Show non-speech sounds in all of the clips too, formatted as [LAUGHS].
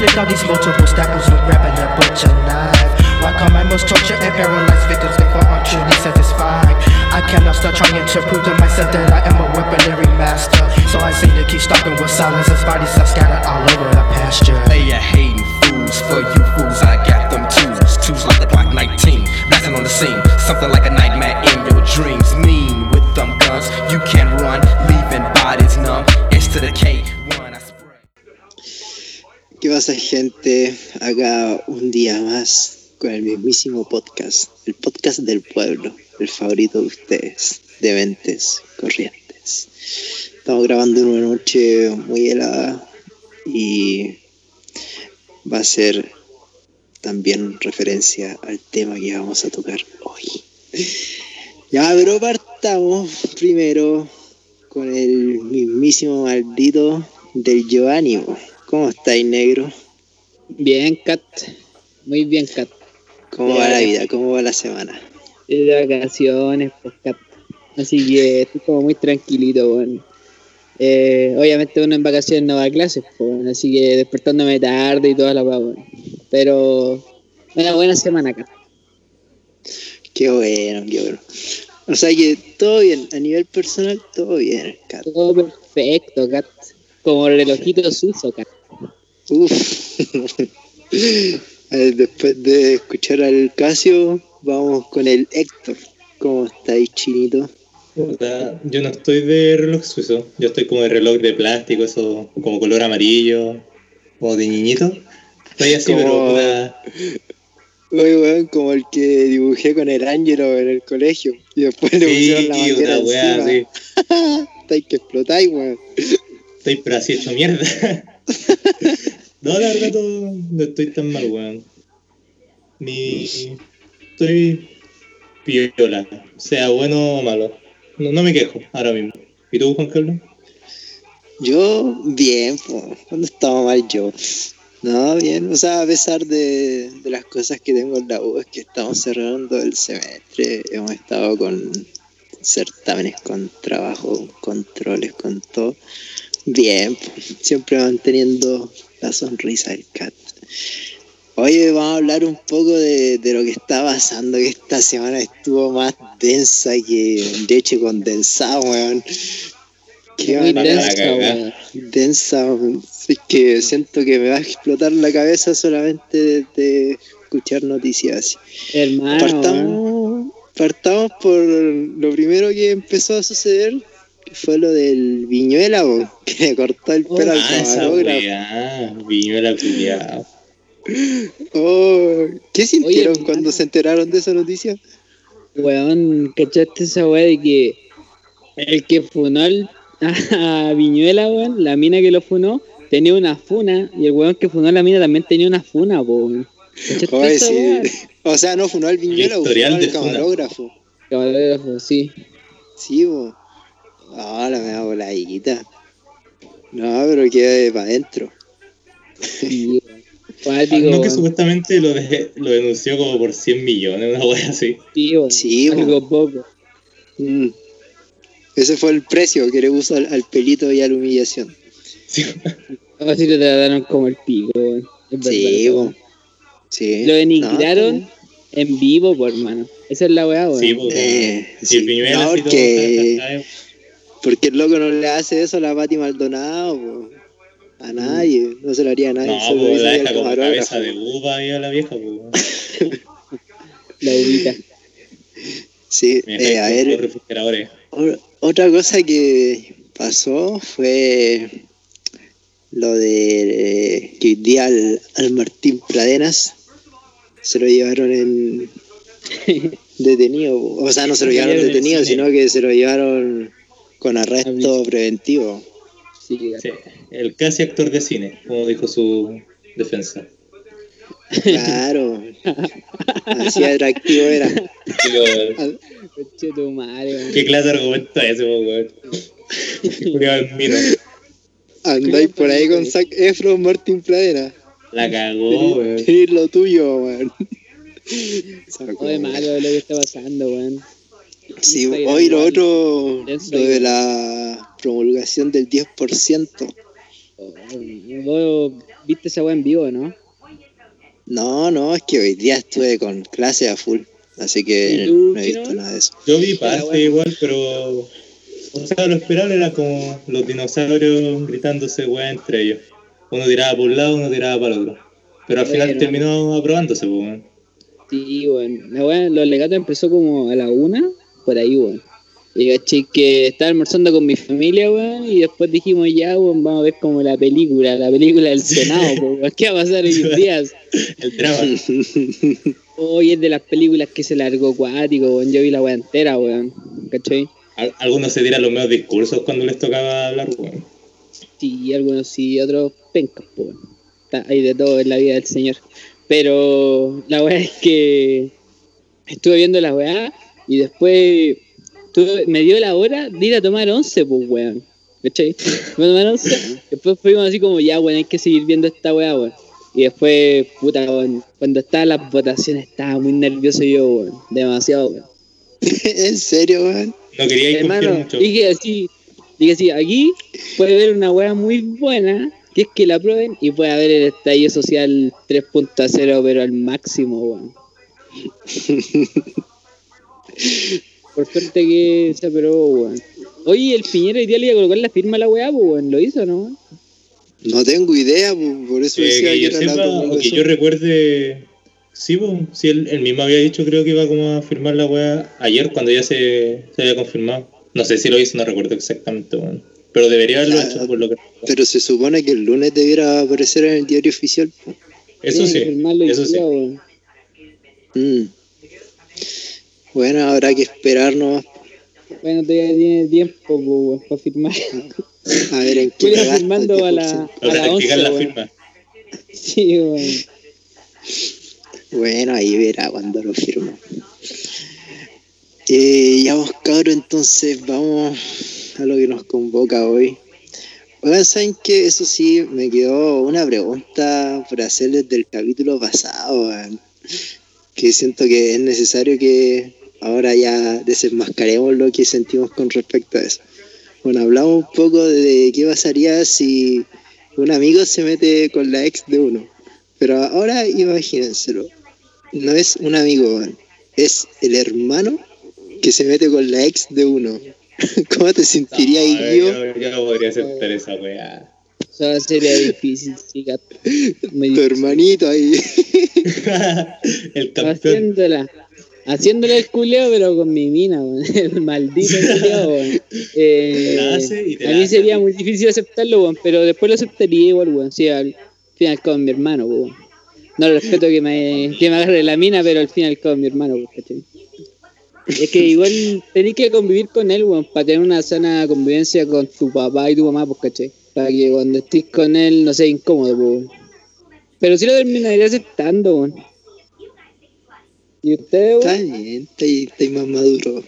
inflict all these multiple stabbings with grabbing a butcher knife. Why come I must torture and paralyze victims before I'm truly satisfied? I cannot stop trying to prove to myself that I am a weaponry master. So I seem to keep stopping with silence as bodies are scattered all over the pasture. They are hating fools. For you fools, I got them twos. Twos like the Glock 19. Blasting on the scene. Something like a nightmare in your dreams. Mean with them guns. You can't run, leaving bodies numb. It's to the K1. ¿Qué pasa gente? Acá un día más con el mismísimo podcast, el podcast del pueblo, el favorito de ustedes, de mentes corrientes. Estamos grabando una noche muy helada y va a ser también referencia al tema que vamos a tocar hoy. Ya, pero partamos primero con el mismísimo maldito del Giovanni. ¿Cómo estáis, negro? Bien, Kat. Muy bien, Kat. ¿Cómo va la vida? ¿Cómo va la semana? De vacaciones, pues, Kat. Así que estoy como muy tranquilito, weón. Eh, obviamente uno en vacaciones no va a clases, pues, así que despertándome tarde y toda la weón. Pero una buena semana, Kat. Qué bueno, qué bueno. O sea que todo bien, a nivel personal, todo bien, Kat. Todo perfecto, Kat. Como el relojito suizo, Kat. [LAUGHS] Después de escuchar al Casio, vamos con el Héctor. ¿Cómo estáis, chinito? Yo no estoy de reloj suizo, yo estoy como de reloj de plástico, eso como color amarillo o de niñito. Estoy así, Como- pero Oye, weón, como el que dibujé con el Ángelo en el colegio. Y después le sí, pusieron la una bandera weá encima. así. [LAUGHS] Estáis que explotáis, weón. Estoy pero así hecho mierda. [LAUGHS] no, la verdad no estoy tan mal, weón. Ni estoy piola, sea bueno o malo. No, me quejo ahora mismo. ¿Y tú, Juan Carlos? Yo, bien, po. ¿Cuándo estaba mal yo? No, bien, o sea, a pesar de, de las cosas que tengo en la U, es que estamos cerrando el semestre, hemos estado con certámenes, con trabajo, controles, con todo. Bien, siempre manteniendo la sonrisa del cat. Oye, vamos a hablar un poco de, de lo que está pasando, que esta semana estuvo más densa que leche condensada, weón. Qué Muy densa, weón. densa, weón. es que siento que me va a explotar la cabeza solamente de, de escuchar noticias. Hermano, partamos, partamos por lo primero que empezó a suceder, fue lo del Viñuela, weón, [LAUGHS] que le cortó el pelo al Ah, esa camarógrafo. viñuela culiao. Oh, ¿Qué sintieron Oye, cuando se enteraron de esa noticia? Weón, ¿cachaste esa weá de que el que funó al- [LAUGHS] a Viñuela, weón, la mina que lo funó, tenía una funa y el weón que funó a la mina también tenía una funa, po, weón. ¿Cachaste Oye, esa sí. [LAUGHS] O sea, no funó al Viñuela, funó al de funa. camarógrafo. Camarógrafo, sí. Sí, bo. Ahora me da voladita. No, pero queda para adentro. sí [LAUGHS] Ah, no que supuestamente lo, de- lo denunció como por 100 millones, una wea así. Sí, weón. Sí, algo poco. Mm. Ese fue el precio que le puso al, al pelito y a la humillación. Sí. [LAUGHS] Así lo trataron como el pico, Sí, bo. Sí. Lo denigraron No, en vivo, por hermano. Esa es la weá, weón. Sí, pues. Eh, y sí. el Piñuela No, porque, porque el loco no le hace eso a la Pati Maldonado. A nadie. No se lo haría a nadie. No, hizo la deja como cabeza de uva a la vieja. [LAUGHS] La ubica. Sí, eh, a ver, Otra cosa que pasó fue lo de eh, que hoy día al, al Martín Pradenas se lo llevaron en [LAUGHS] detenido. O sea, no se lo llevaron llevaron en detenido, sino que se lo llevaron con arresto Aviso. preventivo. Sí, Sí, el casi actor de cine, como dijo su defensa. Claro. [LAUGHS] Así atractivo era. ¿Qué clase de argumento es ese, weón? Enmino. Andáis por ahí con Zac Efron, Martín Pradenas. La cagó, weón. Lo tuyo, weón. Todo de malo lo que está pasando, weón. Sí, hoy lo otro, lo de la promulgación del 10%. Oh, Vos viste esa weá en vivo, ¿no? No, no, es que hoy día estuve con clase a full, así que ¿Y tú, no he visto nada de eso. Yo vi parte bueno. igual, pero. O sea, lo esperable era como los dinosaurios gritándose weá entre ellos. Uno tiraba por un lado, uno tiraba para el otro. Pero al final Bueno. terminó aprobándose, pues, weón. Sí, weón. La weá, los legatos empezó como a la una, por ahí, weón. Y caché que estaba almorzando con mi familia, weón, y después dijimos, ya, weón, vamos a ver como la película, la película del Senado, weón. ¿Qué va a pasar hoy en día? [LAUGHS] El drama. [LAUGHS] Hoy es de las películas que se largó cuático, weón. Yo vi la weá entera, weón. ¿Cachai? Al- Algunos se tiran los medios discursos cuando les tocaba hablar, weón. Sí, algunos sí, otros pencas, weón. Hay de todo en la vida del señor. Pero la weá es que estuve viendo la weá y después tuve- me dio la hora de ir a tomar once, pues weón. ¿Cachai? [LAUGHS] Fui a tomar once, después fuimos así como, ya, weón, hay que seguir viendo esta weá, weón. Y después, puta, weón, cuando estaban las votaciones estaba muy nervioso yo, weón. Demasiado, weón. [LAUGHS] ¿En serio, weón? No quería ir Hermano, mucho. dije así, dije así, aquí puede haber una weá muy buena, que es que la prueben y puede haber el estallido social 3.0, pero al máximo, weón. [LAUGHS] Por suerte que se aprobó, weón. Oye, el Piñera hoy día le iba a colocar la firma a la weá, pues, weón. ¿Lo hizo, no? No tengo idea, po, por eso Eh, decía que que yo era sepa, la o que yo recuerde. Sí, sí, él, él mismo había dicho, creo que iba como a firmar la weá ayer cuando ya se, se había confirmado. No sé si lo hizo, no recuerdo exactamente, weón. Pero debería haberlo Ah, hecho por lo que. Pero se supone que el lunes debiera aparecer en el diario oficial. po. Eso sí, eso sí. día. Mm. Bueno, habrá que esperar nomás Bueno, todavía tiene tiempo, pues, para firmar. a ver en qué Voy firmando a la, 10%. a la 11, rectificar la firma. Sí, weón. Bueno, ahí verá cuando lo firmo. Eh, ya vos cabros, entonces vamos a lo que nos convoca hoy. Oigan, ¿saben qué? Eso sí, me quedó una pregunta por hacer desde el capítulo pasado, weón. que siento que es necesario que ahora ya desenmascaremos lo que sentimos con respecto a eso. Bueno, hablamos un poco de qué pasaría si un amigo se mete con la ex de uno. Pero ahora imagínenselo. No es un amigo, es el hermano que se mete con la ex de uno. [LAUGHS] ¿Cómo te sentirías No, ahí yo? yo, yo no podría aceptar esa weá. Eso sería difícil. Muy Tu hermanito ahí. [LAUGHS] [LAUGHS] el campeón. Haciéndola. Haciéndola el culeo, pero con mi mina, weón. [LAUGHS] El maldito culeo, weón. [LAUGHS] Eh, a mí sería muy difícil aceptarlo, weón, pero después lo aceptaría igual, weón. Sí, al final con mi hermano, weón. No respeto que me, que me agarre la mina, pero al final con mi hermano, weón. Es que igual tenés que convivir con él, weón, para tener una sana convivencia con tu papá y tu mamá, pues, ¿cachai? Para que cuando estés con él no sea incómodo, weón. Pero sí lo terminaría aceptando, weón. ¿Y usted, Está bien, está más maduro.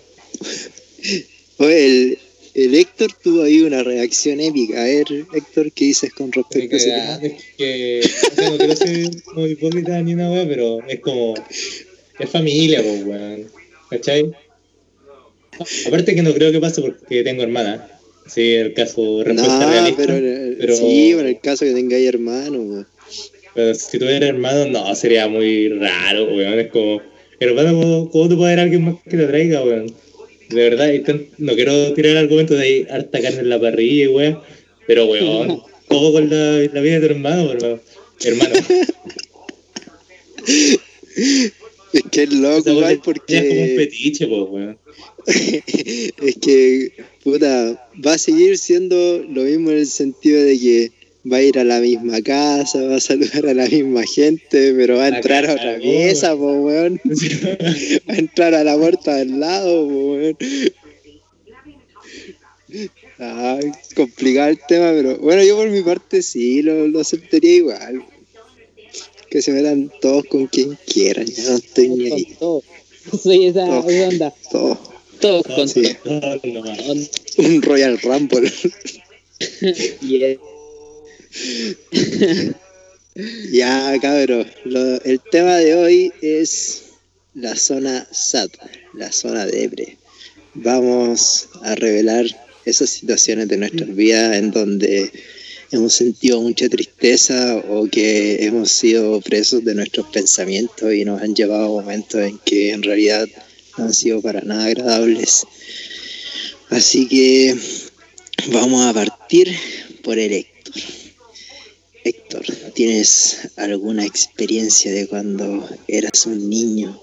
Oye, el, el Héctor tuvo ahí una reacción épica. A ver, Héctor, ¿qué dices con respecto a ese? Es que o sea, no quiero ser como hipócrita ni una weá, pero es como. Es familia, pues, weón. ¿Cachai? Aparte que no creo que pase porque tengo hermana. Sí, el caso respuesta No, realista. pero, pero- sí, en el caso que tengáis hermano, weón. Pero si tuviera hermano, no, sería muy raro, weón. Es como, hermano, ¿cómo, cómo te puede haber alguien más que te traiga, weón? De verdad, tan- no quiero tirar argumentos de ahí, harta carne en la parrilla, weón. Pero, weón, [LAUGHS] todo con la, la vida de tu hermano, weón. Hermano, Es que es loco, esa weá igual, es como un porque petiche, weón. [LAUGHS] es que, puta, va a seguir siendo lo mismo en el sentido de que va a ir a la misma casa, va a saludar a la misma gente, pero va a La entrar a otra mesa, po, weón. [LAUGHS] Va a entrar a la puerta del lado, po, weón. Ah, complicado el tema, pero bueno, yo por mi parte sí, lo, lo aceptaría igual. Que se metan todos con quien quieran, ya no estoy ni ahí. todo. [LAUGHS] Soy esa, Todo. esa onda. Todos. Todos con sí. Un Royal Rumble. [LAUGHS] Yeah. [LAUGHS] Ya, cabrón. lo- el tema de hoy es la zona SAT, la zona debre. Vamos a revelar esas situaciones de nuestras vidas en donde hemos sentido mucha tristeza o que hemos sido presos de nuestros pensamientos y nos han llevado a momentos en que en realidad no han sido para nada agradables. Así que vamos a partir por el Héctor. ¿tienes alguna experiencia de cuando eras un niño,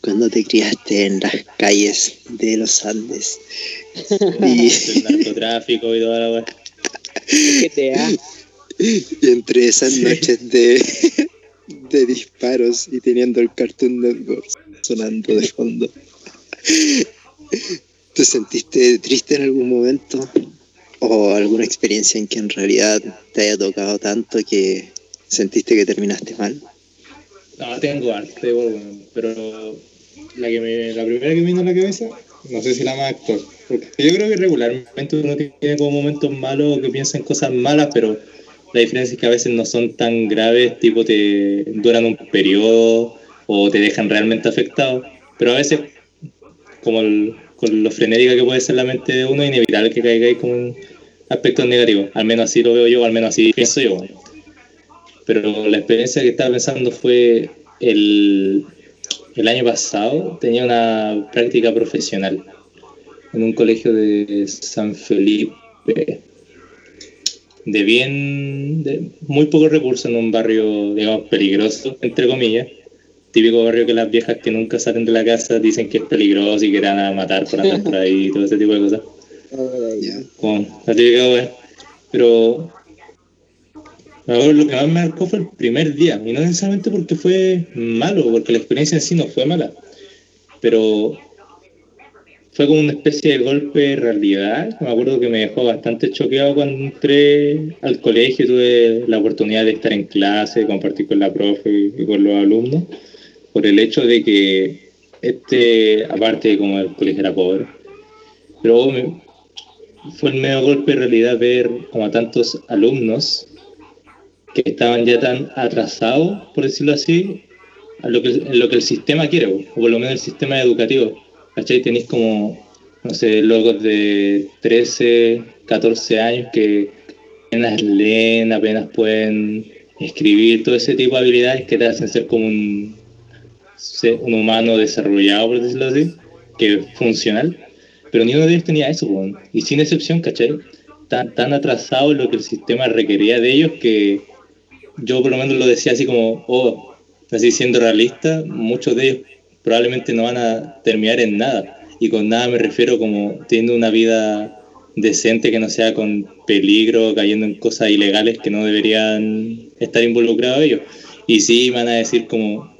cuando te criaste en las calles de los Andes? [LAUGHS] Y, El narcotráfico y toda la weá. GTA. y entre esas noches de, de disparos y teniendo el Cartoon Network sonando de fondo, ¿te sentiste triste en algún momento? ¿O alguna experiencia en que en realidad te haya tocado tanto que sentiste que terminaste mal? No, tengo arte, pero la, que me, la primera que me vino a la cabeza, no sé si la más actual. Porque yo creo que regularmente uno tiene como momentos malos que piensa en cosas malas, pero la diferencia es que a veces no son tan graves, tipo te duran un periodo o te dejan realmente afectado. Pero a veces, como con lo frenética que puede ser la mente de uno, es inevitable que caigáis como en aspectos negativos. Al menos así lo veo yo, al menos así pienso yo. Pero la experiencia que estaba pensando fue el, el año pasado, tenía una práctica profesional en un colegio de San Felipe, de bien, de muy pocos recursos en un barrio, digamos, peligroso, entre comillas. Típico barrio que las viejas que nunca salen de la casa dicen que es peligroso y que van a matar por andar por ahí y todo ese tipo de cosas La wea. Pero lo que más me marcó fue el primer día, y no necesariamente porque fue malo, porque la experiencia en sí no fue mala, pero fue como una especie de golpe de realidad. Me acuerdo que me dejó bastante choqueado cuando entré al colegio, tuve la oportunidad de estar en clase, compartir con la profe y con los alumnos, por el hecho de que este, aparte de como el colegio era pobre, pero me- fue el medio golpe de realidad ver como a tantos alumnos que estaban ya tan atrasados, por decirlo así, a lo que, el sistema quiere, o por lo menos el sistema educativo. ¿Cachai? Tenéis como, no sé, locos de 13, 14 años que apenas leen, apenas pueden escribir, todo ese tipo de habilidades que te hacen ser como un, un humano desarrollado, por decirlo así, que es funcional pero ni uno de ellos tenía eso, y sin excepción, ¿cachai? Tan, tan atrasado lo que el sistema requería de ellos que yo por lo menos lo decía así como, oh, así siendo realista, muchos de ellos probablemente no van a terminar en nada. Y con nada me refiero como teniendo una vida decente que no sea con peligro, cayendo en cosas ilegales que no deberían estar involucrados ellos. Y sí van a decir como,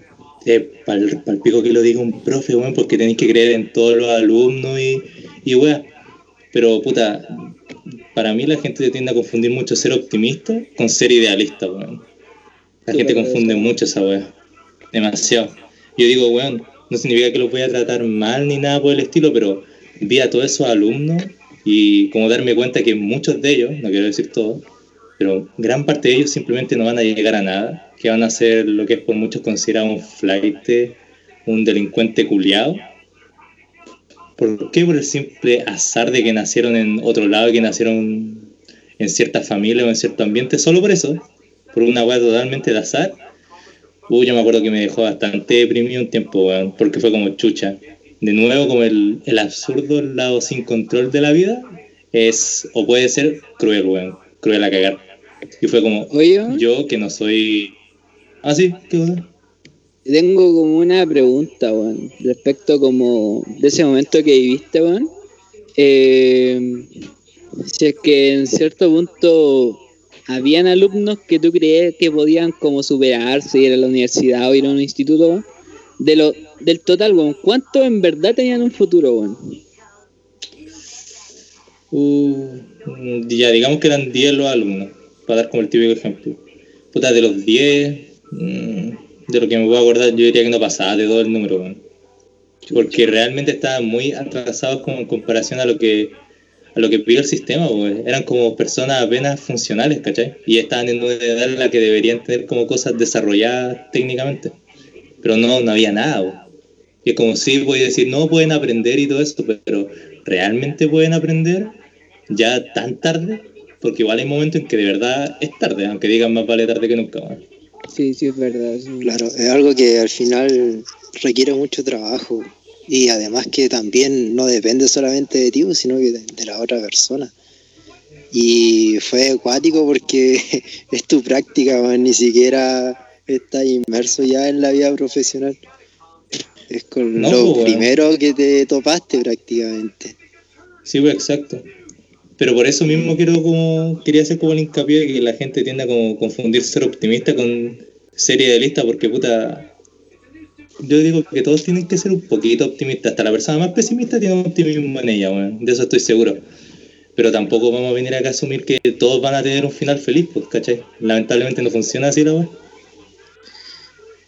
eh, para el pico que lo diga un profe, weón, porque tenéis que creer en todos los alumnos y, y weá. Pero puta, para mí la gente tiende a confundir mucho ser optimista con ser idealista, weón. La Sí, gente confunde eso- mucho esa weá. Demasiado. Yo digo, weón, no significa que los voy a tratar mal ni nada por el estilo, pero vi a todos esos alumnos y como darme cuenta que muchos de ellos, no quiero decir todos, pero gran parte de ellos simplemente no van a llegar a nada, que van a ser lo que es por muchos considerado un flight, un delincuente culiado. ¿Por qué? Por el simple azar de que nacieron en otro lado y que nacieron en cierta familia o en cierto ambiente, solo por eso, por una weá totalmente de azar. Uy, yo me acuerdo que me dejó bastante deprimido un tiempo, weón, porque fue como chucha. De nuevo, como el, el absurdo el lado sin control de la vida es, o puede ser cruel, weón, cruel a cagar. Y fue como, Oye, yo que no soy... Ah, sí, ¿qué cosa? Tengo como una pregunta, weón, respecto como de ese momento que viviste, weón. Eh, si es que en cierto punto habían alumnos que tú crees que podían como superarse, ir a la universidad o ir a un instituto, weón. De lo, del total, weón, ¿cuántos en verdad tenían un futuro, weón? Uh, ya, digamos que eran 10 los alumnos, para dar como el típico ejemplo. Puta, de los 10, mm, de lo que me puedo acordar, yo diría que no pasaba de todo el número. Porque realmente estaban muy atrasados como en comparación a lo que a lo que pide el sistema. Eran como personas apenas funcionales, ¿cachai? Y estaban en una edad en la que deberían tener como cosas desarrolladas técnicamente. Pero no, no había nada, weón. Y es como si voy a decir, no pueden aprender y todo esto, pero ¿realmente pueden aprender ya tan tarde? porque igual hay momentos en que de verdad es tarde, aunque digan más vale tarde que nunca. Sí, sí, es verdad. sí. Claro, es algo que al final requiere mucho trabajo y además que también no depende solamente de ti, sino que de, de la otra persona. Y fue acuático porque [LAUGHS] es tu práctica, man, ni siquiera estás inmerso ya en la vida profesional. Es con No, lo pues, primero que te topaste prácticamente. Sí, pues exacto. Pero por eso mismo quiero como, quería hacer como el hincapié de que la gente tiende a como confundir ser optimista con ser idealista, porque puta, yo digo que todos tienen que ser un poquito optimistas. Hasta la persona más pesimista tiene un optimismo en ella, weón. De eso estoy seguro. Pero tampoco vamos a venir acá a asumir que todos van a tener un final feliz, pues, ¿cachai? Lamentablemente no funciona así la weón.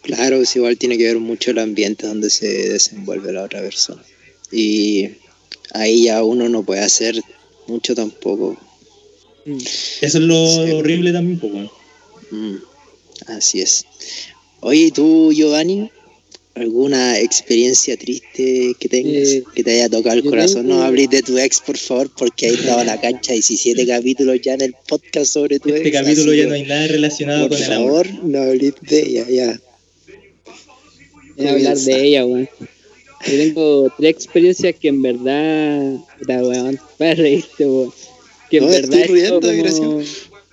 Claro, es igual tiene que ver mucho el ambiente donde se desenvuelve la otra persona. Y ahí ya uno no puede hacer mucho tampoco. Mm. Eso es lo Sí. horrible también, pues, weón. Mm, así es. Oye, ¿y tú, Giovanni, alguna experiencia triste que tengas, Eh, que te haya tocado el corazón? No hables de tu ex, por favor, porque ahí estaba la cancha 17 [LAUGHS] capítulos ya en el podcast sobre tu Este ex. capítulo así ya que, no hay nada relacionado Por con el amor. favor, no hables de ella, ya. Es hablar Comienza. de ella, weón. Yo tengo tres experiencias que en verdad. Puta, weón. [LAUGHS] Para reírte, weón. Que en No, verdad estoy es riendo, como,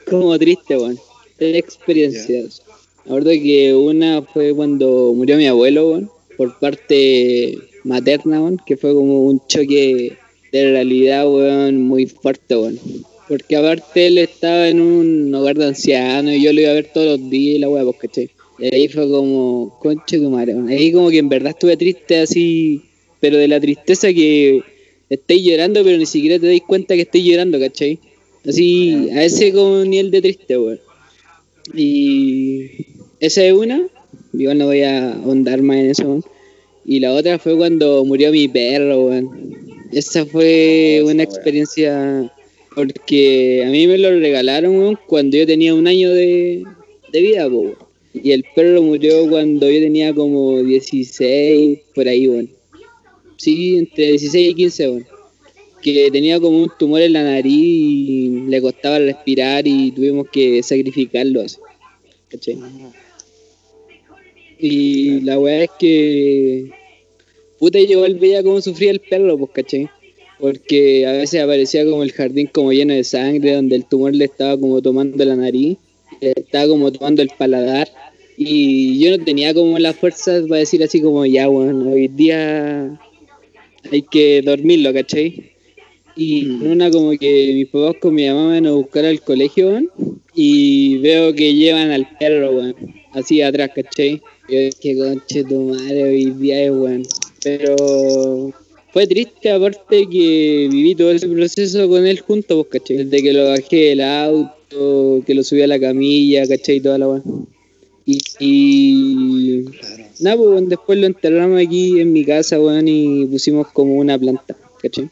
como triste, weón. Tres experiencias. Me acuerdo que una fue cuando murió mi abuelo, weón. Por parte materna, weón. Que fue como un choque de realidad, weón, muy fuerte, weón. Porque aparte él estaba en un hogar de ancianos y yo lo iba a ver todos los días y la weá, pues, ¿cachai? Y ahí fue como, conche tu madre. Ahí como que en verdad estuve triste así, pero de la tristeza que estáis llorando, pero ni siquiera te dais cuenta que estáis llorando, ¿cachai? Así, a ese como nivel de triste, weón. Y esa es una, igual no voy a ahondar más en eso, weón. Y la otra fue cuando murió mi perro, weón. Esa fue Oh, una experiencia porque a mí me lo regalaron, weón, cuando yo tenía un año de, de vida, weón. Y el perro murió cuando yo tenía como 16, por ahí, weón. Sí, entre 16 y 15, weón. Que tenía como un tumor en la nariz y le costaba respirar y tuvimos que sacrificarlo así. ¿Cachai? Y la weá es que. Puta, yo igual veía cómo sufría el perro, pues, ¿cachai? Porque a veces aparecía como el jardín como lleno de sangre, donde el tumor le estaba como tomando la nariz, le estaba como tomando el paladar. Y yo no tenía como las fuerzas para decir así como, ya, bueno, hoy día hay que dormirlo, ¿cachai? Y en una como que mis papás con mi mamá me van a buscar al colegio, y veo que llevan al perro, weón, así atrás, ¿cachai? Yo dije, conche tu madre, hoy día es, weón. Pero fue triste, aparte que viví todo ese proceso con él junto, pues, ¿cachai? Desde que lo bajé del auto, que lo subí a la camilla, ¿cachai? Toda la weón. Y, y Claro. Nada, pues después lo enterramos aquí en mi casa, weón, y pusimos como una planta, ¿cachai?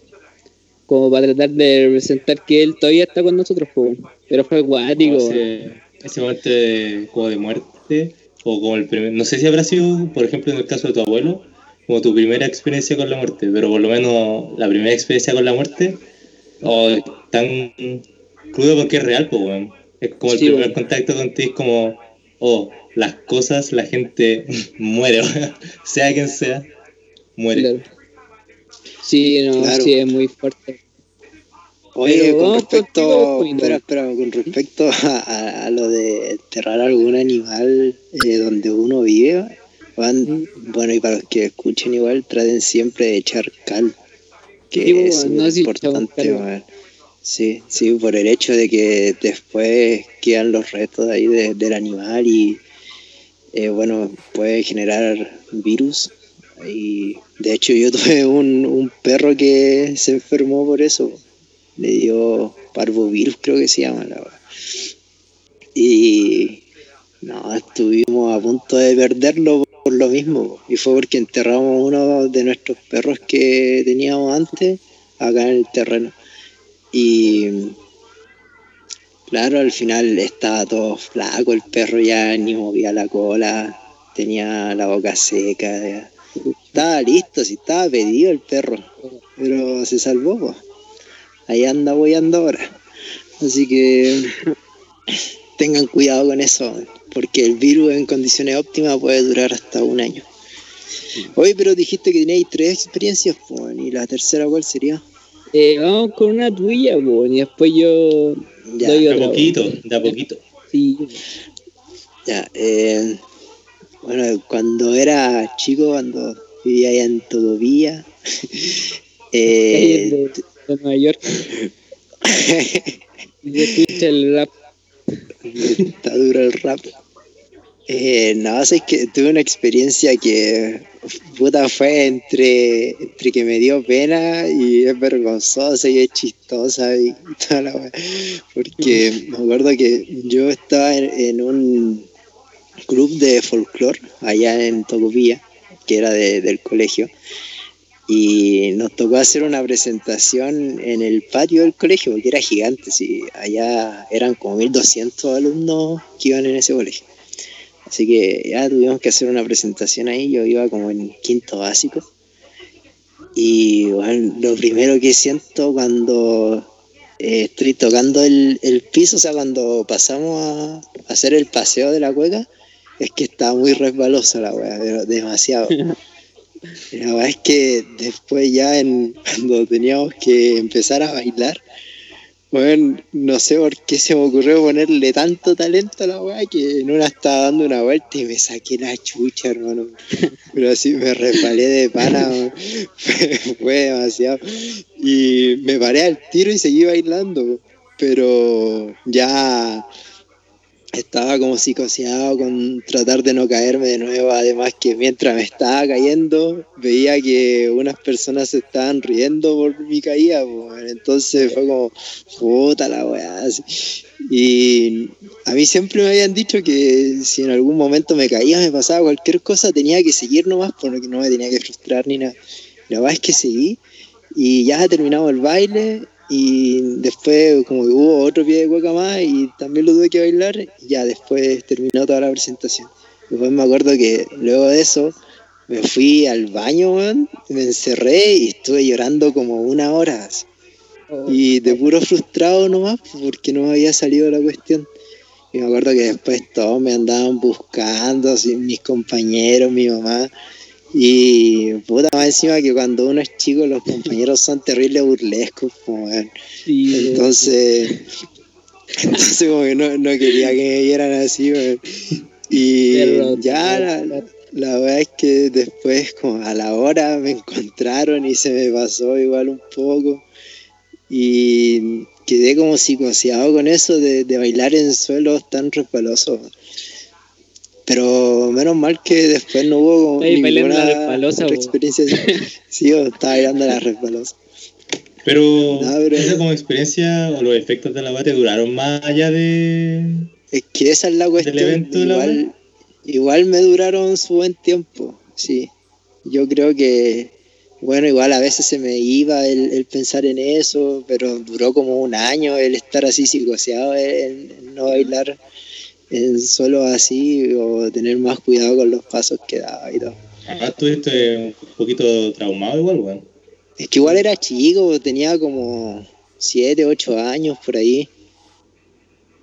Como para tratar de representar que él todavía está con nosotros, pues. Pero fue acuático, ese, ese momento de, como de muerte, o como el primer, no sé si habrá sido, por ejemplo, en el caso de tu abuelo, como tu primera experiencia con la muerte, pero por lo menos la primera experiencia con la muerte, o tan crudo porque es real, pues, weón. Es como el Sí, primer weón. contacto contigo, es como, oh, las cosas, la gente [LAUGHS] muere, weón. sea quien sea, muere. Claro. Sí, no, Claro. sí, es muy fuerte. Oye, Pero con respecto, Juan. espera, espera, con respecto a, a- a lo de enterrar algún animal eh, donde uno vive, van- bueno, y para los que escuchen igual, traten siempre de echar cal, que Sí, pues, es bueno, no, sí, importante. Sí, sí, por el hecho de que después quedan los restos ahí de- del animal y, eh, bueno, puede generar virus. Y de hecho yo [LAUGHS] tuve un, un perro que se enfermó por eso. Le dio parvovirus, creo que se llama la weá. Y no, estuvimos a punto de perderlo por lo mismo. Y fue porque enterramos uno de nuestros perros que teníamos antes acá en el terreno. Y claro, al final estaba todo flaco, el perro ya ni movía la cola, tenía la boca seca. ya. Estaba listo, si estaba pedido el perro, pero se salvó. Ahí anda voyando ahora. Así que [LAUGHS] tengan cuidado con eso, porque el virus en condiciones óptimas puede durar hasta un año. Oye, pero dijiste que tenéis tres experiencias, pues, ¿y la tercera cuál sería? Eh, vamos con una tuya, y después yo Ya, doy De a otra. poquito, de a poquito. Sí. Ya, eh, bueno, cuando era chico, cuando vivía allá en Todovía, [LAUGHS] eh, de, de Nueva York. [LAUGHS] [LAUGHS] Y escucha el rap. está duro el rap. Eh, no, es que tuve una experiencia que puta fue entre, entre que me dio pena y es vergonzosa y es chistosa y [LAUGHS] toda la wea. Porque me acuerdo que yo estaba en, un club de folclore allá en Tocopilla, que era de- del colegio, y nos tocó hacer una presentación en el patio del colegio, porque era gigante, sí, allá eran como 1200 alumnos que iban en ese colegio. Así que ya tuvimos que hacer una presentación ahí, yo iba como en quinto básico. Y bueno, lo primero que siento cuando eh, estoy tocando el, el piso, o sea, cuando pasamos a, hacer el paseo de la cueca, es que está muy resbalosa la wea, pero demasiado. [LAUGHS] La verdad es que después ya en, cuando teníamos que empezar a bailar, bueno, no sé por qué se me ocurrió ponerle tanto talento a la weá que en una estaba dando una vuelta y me saqué la chucha, hermano. [LAUGHS] Pero así me resbalé de pana, [LAUGHS] fue, fue demasiado. Y me paré al tiro y seguí bailando, pero ya estaba como psicoseado con tratar de no caerme de nuevo. Además que mientras me estaba cayendo, veía que unas personas se estaban riendo por mi caída. Entonces fue como, puta la weá. Y a mí siempre me habían dicho que si en algún momento me caía, me pasaba cualquier cosa, tenía que seguir nomás, porque no me tenía que frustrar ni nada. La verdad es que seguí y ya terminamos el baile y después como que hubo otro pie de cueca más y también lo tuve que bailar y ya después terminó toda la presentación. Después me acuerdo que luego de eso me fui al baño, weón, me encerré y estuve llorando como una hora. así. Y de puro frustrado nomás, porque no me había salido la cuestión. Y me acuerdo que después todos me andaban buscando, así, mis compañeros, mi mamá. Y puta más encima que cuando uno es chico los compañeros son terribles burlescos. Sí, Entonces, entonces como que no, no quería que me vieran así, weón. Y ya la, la verdad es que después como a la hora me encontraron y se me pasó igual un poco. Y quedé como psicoseado con eso de, de bailar en suelos tan resbalosos. Pero menos mal que después no hubo ninguna otra experiencia. [LAUGHS] Sí, yo estaba bailando la resbalosa. Pero, No, pero- esa como experiencia o los efectos de la bate duraron más allá de. Es que esa es la cuestión. evento de la igual, igual me duraron su buen tiempo, sí. Yo creo que, bueno, igual a veces se me iba el, el pensar en eso, pero duró como un año el estar así psicoseado, en, en no bailar en solo así o tener más cuidado con los pasos que daba y todo. Además, estuviste un poquito traumado igual, weón. Es que igual era chico, tenía como 7, 8 años por ahí.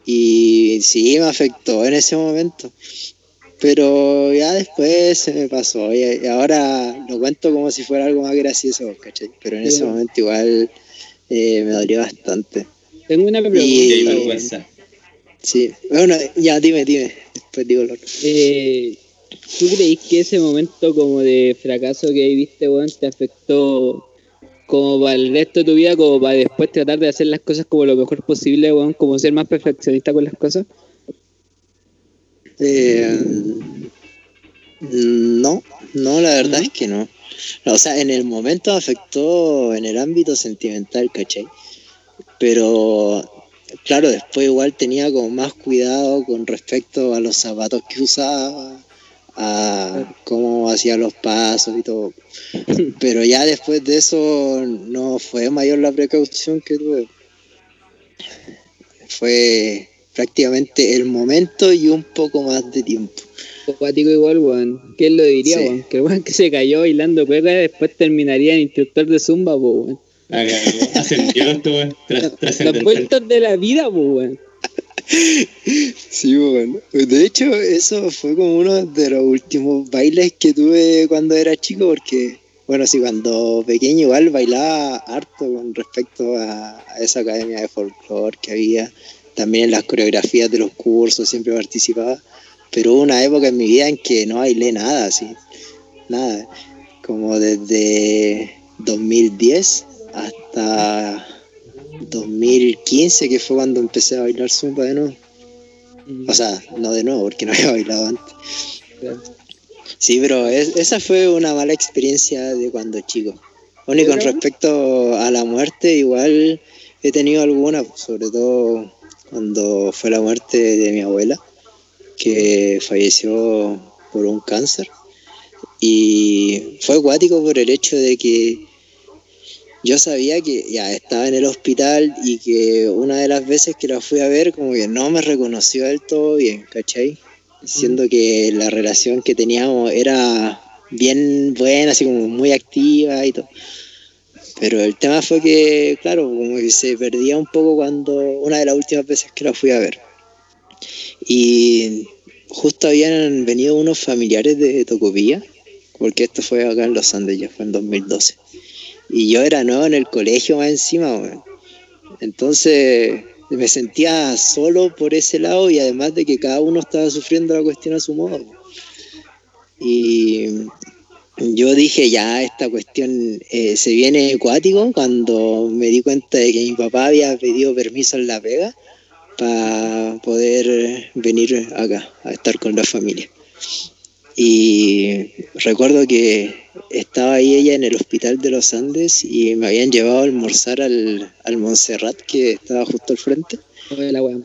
Y sí, me afectó en ese momento. Pero ya después se me pasó. Y, ahora lo cuento como si fuera algo más gracioso, ¿cachai? Pero en Sí, ese bueno. momento igual eh, me dolió bastante. Tengo una pregunta. Y hay Y- vergüenza. Sí. Bueno, ya dime, dime. Después digo lo otro. Eh, ¿Tú creís que ese momento como de fracaso que viste, weón, te afectó como para el resto de tu vida, como para después tratar de hacer las cosas como lo mejor posible, weón, como ser más perfeccionista con las cosas? Eh, no, no, la verdad es que no. No, O sea, en el momento afectó en el ámbito sentimental, ¿cachai? Pero, claro, después igual tenía como más cuidado con respecto a los zapatos que usaba, a cómo hacía los pasos y todo. [LAUGHS] Pero ya después de eso no fue mayor la precaución que tuve. Fue prácticamente el momento y un poco más de tiempo. Cuático igual, weón. ¿Quién lo diría, Sí. Que el weón que se cayó bailando cueca después terminaría en instructor de zumba, weón. Ascendió esto, weón. Tras- Las vueltas de la vida, pues, weón. Sí, bueno. De hecho, eso fue como uno de los últimos bailes que tuve cuando era chico, porque, bueno, sí, cuando pequeño igual bailaba harto con respecto a, a esa academia de folclore que había. También en las coreografías de los cursos siempre participaba. Pero hubo una época en mi vida en que no bailé nada, así. Nada. Como desde 2010 hasta 2015, que fue cuando empecé a bailar zumba de nuevo. O sea, no de nuevo, porque no había [LAUGHS] bailado antes. Sí, pero es- esa fue una mala experiencia de cuando chico. Bueno, y con respecto a la muerte, igual he tenido alguna, sobre todo cuando fue la muerte de mi abuela, que falleció por un cáncer. Y fue acuático por el hecho de que yo sabía que ya estaba en el hospital y que una de las veces que la fui a ver como que no me reconoció del todo bien, ¿cachai? Siendo que la relación que teníamos era bien buena, así como muy activa y todo. Pero el tema fue que, claro, como que se perdía un poco cuando, una de las últimas veces que la fui a ver. Y justo habían venido unos familiares de Tocopilla, porque esto fue acá en Los Andes, ya fue en 2012. Y yo era nuevo en el colegio más encima, weón. Entonces me sentía solo por ese lado y además de que cada uno estaba sufriendo la cuestión a su modo. Y yo dije, ya, esta cuestión eh, se viene acuático cuando me di cuenta de que mi papá había pedido permiso en La Vega para poder venir acá a estar con la familia. Y recuerdo que estaba ahí ella en el hospital de los Andes y me habían llevado a almorzar al, al Montserrat que estaba justo al frente. La weón.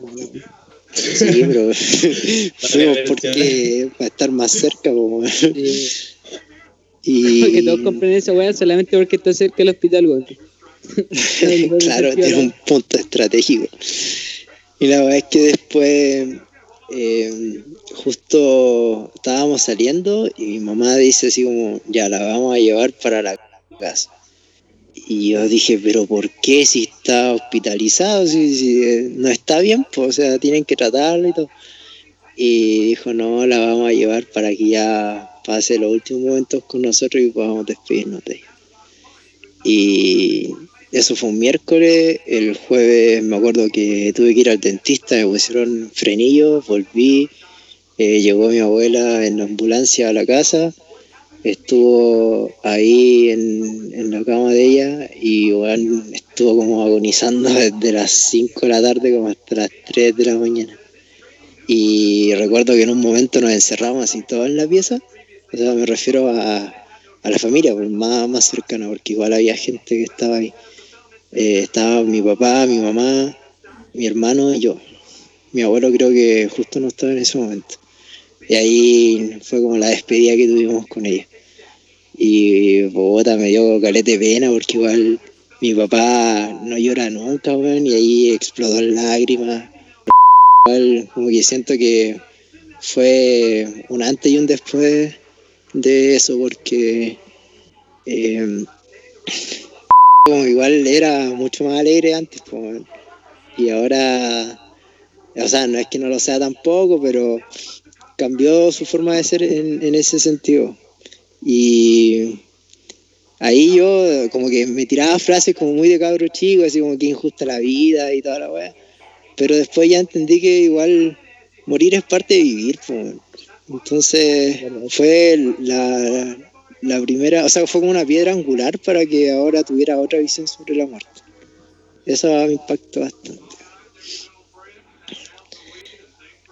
Sí, pero [LAUGHS] fuimos porque para estar más cerca. Como, Sí. [LAUGHS] y Que todos compren esa weá solamente porque está cerca del hospital, weón. [LAUGHS] claro, es un punto estratégico. Y la verdad es que después, eh, justo estábamos saliendo y mi mamá dice así como, ya la vamos a llevar para la casa. Y yo dije, pero ¿por qué si está hospitalizado? Si, si, eh, no está bien, pues, o sea, tienen que tratarlo y todo. Y dijo, no, la vamos a llevar para que ya pase los últimos momentos con nosotros y podamos despedirnos de ella. Y eso fue un miércoles, el jueves me acuerdo que tuve que ir al dentista, me pusieron frenillos, volví, eh, llegó mi abuela en la ambulancia a la casa, estuvo ahí en, en la cama de ella y estuvo como agonizando [LAUGHS] desde las 5 de la tarde como hasta las 3 de la mañana. Y recuerdo que en un momento nos encerramos así todos en la pieza, o sea, me refiero a, a la familia pues, más, más cercana, porque igual había gente que estaba ahí. Eh, estaba mi papá, mi mamá, mi hermano y yo. Mi abuelo creo que justo no estaba en ese momento. Y ahí fue como la despedida que tuvimos con ella. Y Bogotá me dio calete pena porque igual mi papá no llora nunca, weón, y ahí explotó en lágrimas. Igual como que siento que fue un antes y un después de eso porque eh, como igual era mucho más alegre antes pues, y ahora o sea no es que no lo sea tampoco pero cambió su forma de ser en, ese sentido. Y ahí yo como que me tiraba frases como muy de cabro chico así como que injusta la vida y toda la weá. Pero después ya entendí que igual morir es parte de vivir pues, entonces fue la, la primera, o sea, fue como una piedra angular para que ahora tuviera otra visión sobre la muerte. Eso me impactó bastante.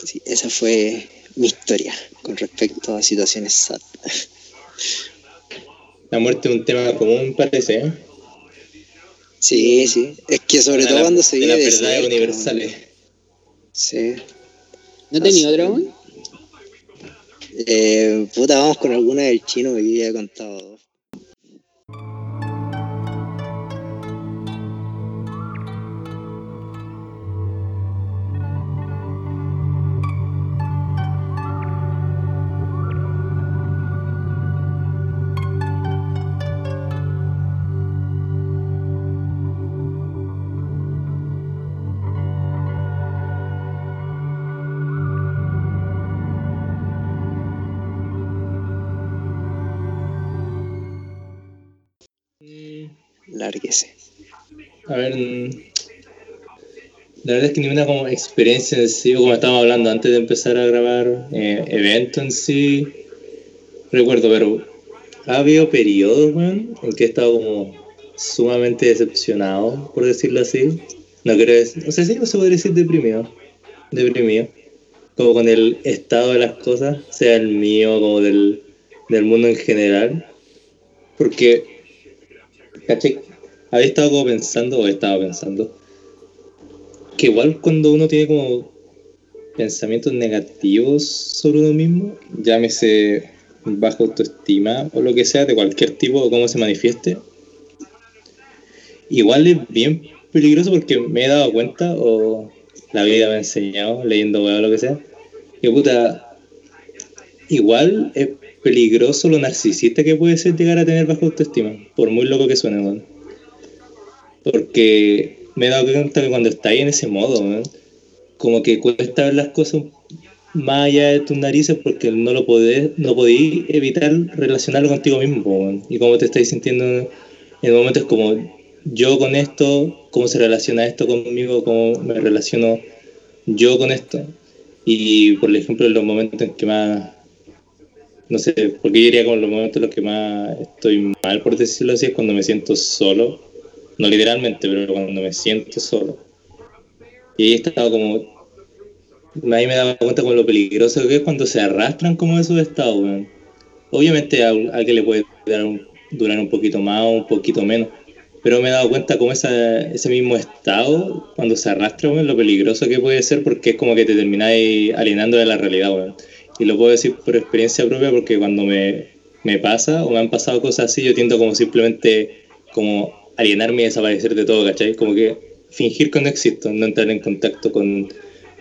Sí, esa fue mi historia con respecto a situaciones sad. La muerte es un tema común, parece, ¿eh? Sí, sí. Es que sobre Una de todo la- cuando se de vive las de verdades cerca, universales. Sí. ¿No tenía weón? Eh, puta, vamos con alguna del chino que ya he contado la verdad es que ninguna como experiencia en sí, como estábamos hablando antes de empezar a grabar, eh, evento en sí, recuerdo, pero ha habido periodos, weón, en que he estado como sumamente decepcionado, por decirlo así. No quiero decir, o sea, sí, se podría decir deprimido, deprimido, como con el estado de las cosas, sea el mío como del, del mundo en general, porque, caché, había estado pensando, o estaba pensando, que igual cuando uno tiene como pensamientos negativos sobre uno mismo, llámese bajo autoestima o lo que sea, de cualquier tipo o cómo se manifieste, igual es bien peligroso porque me he dado cuenta, o la vida me ha enseñado, leyendo o lo que sea, que puta, igual es peligroso lo narcisista que puede ser llegar a tener bajo autoestima, por muy loco que suene, weón. Porque me he dado cuenta que cuando estáis en ese modo, como que cuesta ver las cosas más allá de tus narices porque no lo podés, no podéis evitar relacionarlo contigo mismo, y cómo te estáis sintiendo en momentos como yo con esto, cómo se relaciona esto conmigo, cómo me relaciono yo con esto. Y por ejemplo, en los momentos en que más, no sé, porque yo diría como los momentos en los que más estoy mal, por decirlo así, es cuando me siento solo, no literalmente, pero cuando me siento solo. Y ahí he estado como, ahí me daba cuenta con lo peligroso que es cuando se arrastran como esos estados, weón. Obviamente a alguien le puede durar un poquito más o un poquito menos, pero me he dado cuenta como esa, ese mismo estado, cuando se arrastra, weón, lo peligroso que puede ser porque es como que te termináis alienando de la realidad, weón. Y lo puedo decir por experiencia propia porque cuando me, me pasa o me han pasado cosas así, yo tiendo como simplemente como alienarme y desaparecer de todo, ¿cachai? Como que fingir que no existo, no entrar en contacto con,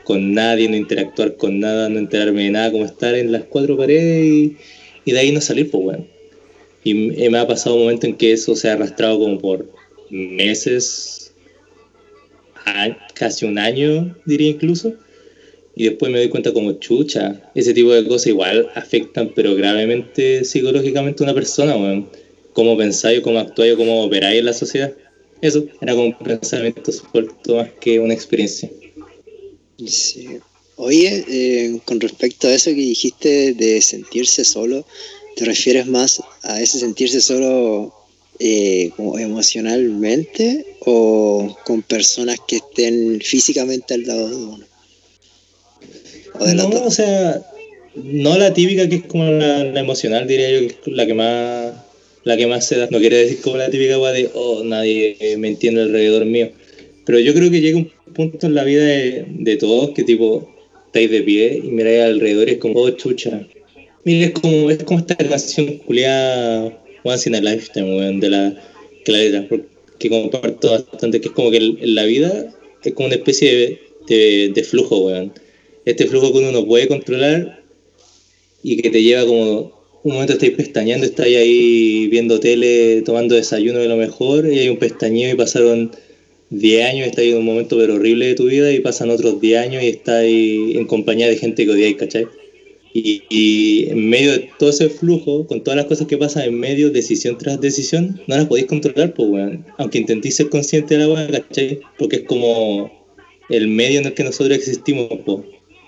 con nadie, no interactuar con nada, no enterarme de nada, como estar en las cuatro paredes y, de ahí no salir, pues, weón. Y m- me ha pasado un momento en que eso se ha arrastrado como por meses, casi un año, diría incluso. Y después me doy cuenta como chucha, ese tipo de cosas igual afectan, pero gravemente psicológicamente a una persona, weón. Cómo pensáis, cómo actuáis, cómo operáis en la sociedad. Eso era como un pensamiento suelto más que una experiencia. Sí. Oye, eh, con respecto a eso que dijiste de sentirse solo, ¿te refieres más a ese sentirse solo eh, como emocionalmente o con personas que estén físicamente al lado de uno? O de No, o sea, no la típica que es como la, la emocional, diría yo, que es la que más la que más se da. No quiere decir como la típica weá de, oh, nadie me entiende alrededor mío. Pero yo creo que llega un punto en la vida de, de todos que tipo, estáis de pie y miráis alrededor y es como, oh, chucha. Mira, es como, es como esta canción culiada Once in a Lifetime, weón, de la, que la letra, que comparto bastante, que es como que en la vida es como una especie de, de, de flujo, weón este flujo que uno no puede controlar y que te lleva como un momento estáis pestañeando, estáis ahí viendo tele, tomando desayuno de lo mejor y hay un pestañeo y pasaron 10 años, estáis en un momento pero horrible de tu vida y pasan otros 10 años y estáis en compañía de gente que odiáis, ¿cachai? Y, en medio de todo ese flujo, con todas las cosas que pasan en medio, decisión tras decisión, no las podéis controlar, pues, weón. Aunque intentéis ser consciente de la weá, ¿cachai? Porque es como el medio en el que nosotros existimos, pues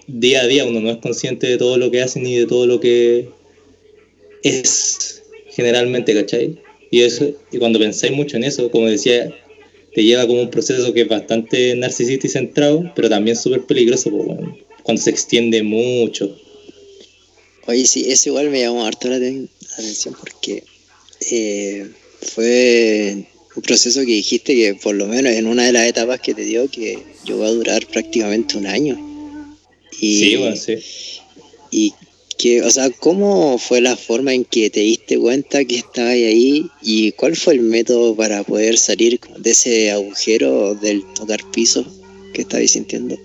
día a día uno no es consciente de todo lo que hace ni de todo lo que es generalmente, ¿cachai? Y, eso, y cuando pensáis mucho en eso, como decía, te lleva como un proceso que es bastante narcisista y centrado, pero también súper peligroso, bueno, cuando se extiende mucho. Oye, sí, eso igual me llamó harto la, aten- la atención porque eh, fue un proceso que dijiste que por lo menos en una de las etapas que te dio que llegó a durar prácticamente un año. Y, Sí, bueno, sí. y o sea, ¿cómo fue la forma en que te diste cuenta que estabas ahí y cuál fue el método para poder salir de ese agujero del tocar piso que estabas sintiendo?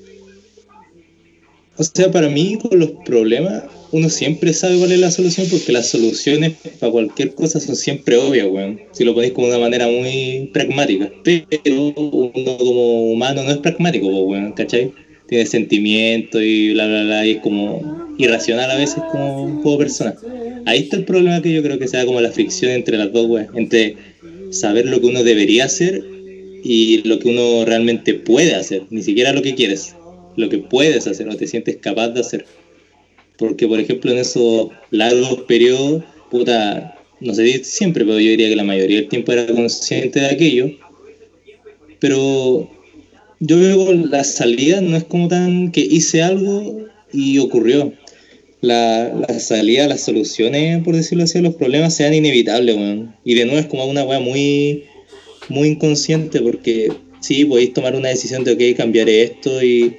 O sea, para mí con los problemas, uno siempre sabe cuál es la solución porque las soluciones para cualquier cosa son siempre obvias, weón. Si lo ponéis como una manera muy pragmática. Pero uno como humano no es pragmático, weón, ¿cachai? Tiene sentimientos y bla, bla, bla, y es como irracional a veces como, como persona. Ahí está el problema que yo creo que sea como la fricción entre las dos, weón. Entre saber lo que uno debería hacer y lo que uno realmente puede hacer, ni siquiera lo que quieres, lo que puedes hacer o te sientes capaz de hacer. Porque, por ejemplo, en esos largos periodos, puta, no sé siempre, pero yo diría que la mayoría del tiempo era consciente de aquello. Pero yo veo la salida no es como tan que hice algo y ocurrió. La, la salida, las soluciones, por decirlo así, a los problemas sean inevitables, weón. Y de nuevo es como una weá muy, muy inconsciente porque sí, podéis tomar una decisión de, ok, cambiaré esto y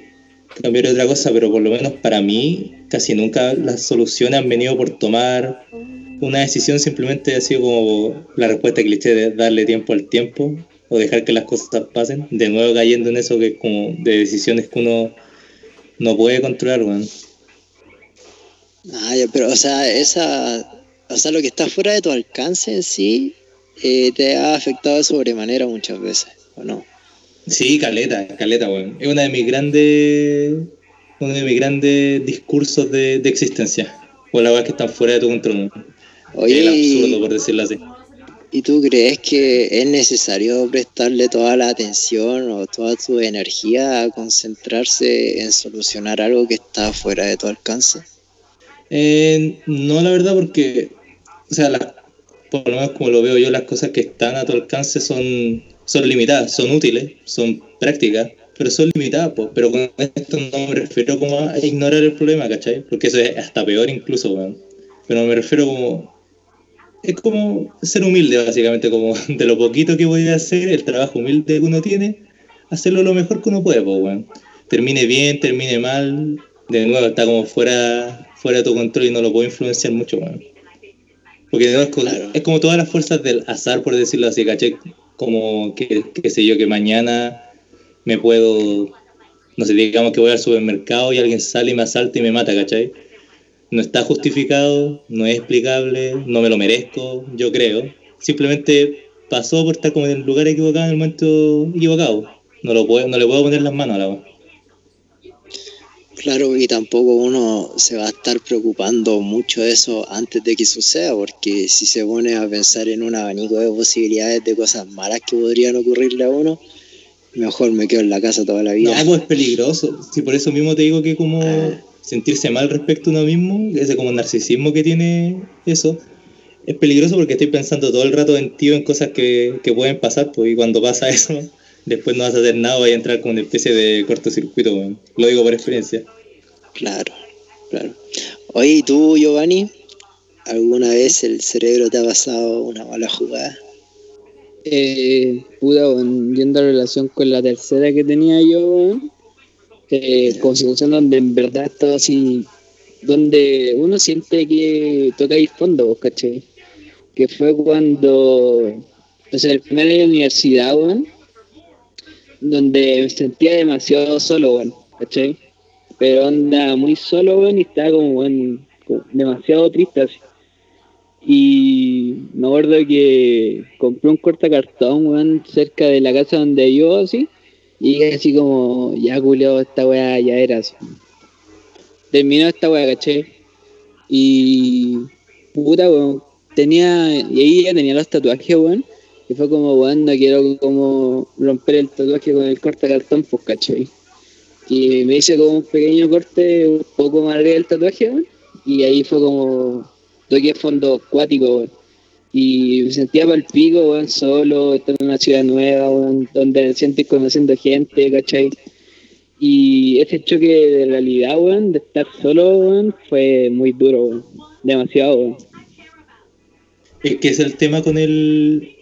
cambiaré otra cosa, pero por lo menos para mí casi nunca las soluciones han venido por tomar una decisión simplemente ha sido como la respuesta cliché de darle tiempo al tiempo o dejar que las cosas pasen, de nuevo cayendo en eso que como de decisiones que uno no puede controlar, weón. Ah, ya, pero o sea, esa, o sea, lo que está fuera de tu alcance en sí eh, te ha afectado de sobremanera muchas veces, ¿o no? Sí, caleta, caleta, weón. Es una de mis grandes, uno de mis grandes discursos de, de existencia. O la verdad que están fuera de tu control. Oye, el absurdo, por decirlo así. ¿y tú crees que es necesario prestarle toda la atención o toda tu energía a concentrarse en solucionar algo que está fuera de tu alcance? Eh, no, la verdad, porque, o sea, las- por lo menos como lo veo yo, las cosas que están a tu alcance son, son limitadas, son útiles, son prácticas, pero son limitadas, pues. Pero con esto no me refiero como a ignorar el problema, ¿cachai? Porque eso es hasta peor incluso, weón. Pero me refiero como... Es como ser humilde, básicamente, como [LAUGHS] de lo poquito que voy a hacer, el trabajo humilde que uno tiene, hacerlo lo mejor que uno puede, pues, weón. Termine bien, termine mal, de nuevo está como fuera, fuera de tu control y no lo puedo influenciar mucho, weón. Porque no, es, Claro. es como todas las fuerzas del azar, por decirlo así, ¿cachai? Como que, qué sé yo, que mañana me puedo, no sé, digamos que voy al supermercado y alguien sale y me asalta y me mata, ¿cachai? No está justificado, no es explicable, no me lo merezco, yo creo. Simplemente pasó por estar como en el lugar equivocado en el momento equivocado. No, lo puedo, no le puedo poner las manos a la. Claro, y tampoco uno se va a estar preocupando mucho de eso antes de que suceda, porque si se pone a pensar en un abanico de posibilidades de cosas malas que podrían ocurrirle a uno, mejor me quedo en la casa toda la No, vida. pues es peligroso. Sí, por eso mismo te digo que como Ah. sentirse mal respecto a uno mismo, ese como narcisismo que tiene eso, es peligroso porque estoy pensando todo el rato en ti en cosas que, que pueden pasar, pues, y cuando pasa eso, después no vas a hacer nada, vas a entrar como una especie de cortocircuito, weón. Lo digo por experiencia. Claro, claro. Oye, ¿y tú, Giovanni? ¿Alguna vez el cerebro te ha pasado una mala jugada? Eh, puta, weón, yendo a relación con la tercera que tenía yo, weón, eh, como situación donde en verdad estaba así, donde uno siente que toca ir fondo, ¿cachai? Que fue cuando, o sea, el primer año de universidad, weón, donde me sentía demasiado solo, weón, ¿cachai? Pero anda muy solo, weón, y estaba como, weón, demasiado triste así. Y me acuerdo que compré un cortacartón, weón, cerca de la casa donde vivo, así. Y así como, ya culiao, esta weá ya era así. Terminó esta weá, caché. Y puta, weón, tenía, y ahí ya tenía los tatuajes, weón. Y fue como, weón, no quiero como romper el tatuaje con el cortacartón, pues, caché. Y me hice como un pequeño corte, un poco más arriba del tatuaje. Y ahí fue como, toqué fondo acuático, weón. Y me sentía para el pico, weón, solo, estar en una ciudad nueva, donde sientes conociendo gente, ¿cachai? Y ese choque de realidad, weón, de estar solo, weón, fue muy duro, weón. Demasiado, weón. Es que es el tema con el,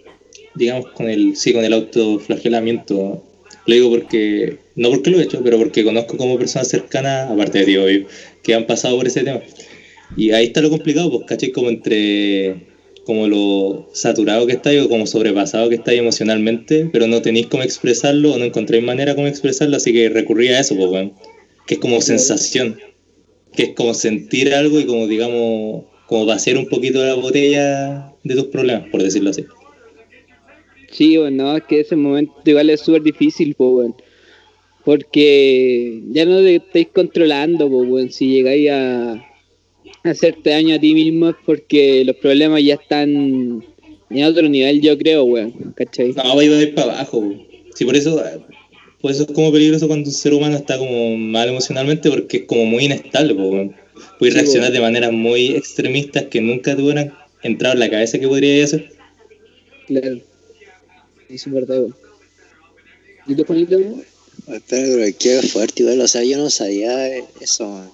digamos, con el, sí, con el autoflagelamiento. Lo digo porque, no porque lo he hecho, pero porque conozco como personas cercanas, aparte de ti, obvio, que han pasado por ese tema. Y ahí está lo complicado, pues, ¿cachai? Como entre, como lo saturado que estáis o como sobrepasado que estáis emocionalmente, pero no tenéis cómo expresarlo o no encontréis manera cómo expresarlo, así que recurrí a eso, pues, weón. Que es como sensación, que es como sentir algo y como, digamos, como vaciar un poquito la botella de tus problemas, por decirlo así. Sí, weón, no, es que ese momento igual es súper difícil, po, weón. Porque ya no te estáis controlando, po, weón. Si llegáis a, hacerte daño a ti mismo es porque los problemas ya están en otro nivel, yo creo, weón, ¿cachai? No, va a ir para abajo. weón. Sí, por eso, por eso es como peligroso cuando un ser humano está como mal emocionalmente, porque es como muy inestable, po, weón. Puede Sí, reaccionar weón. de maneras muy extremistas que nunca te hubieran entrado en la cabeza que podría hacer. Claro. Es verdad, weón. ¿Y tú, Juanito? Pero qué fuerte igual, o sea, yo no sabía eso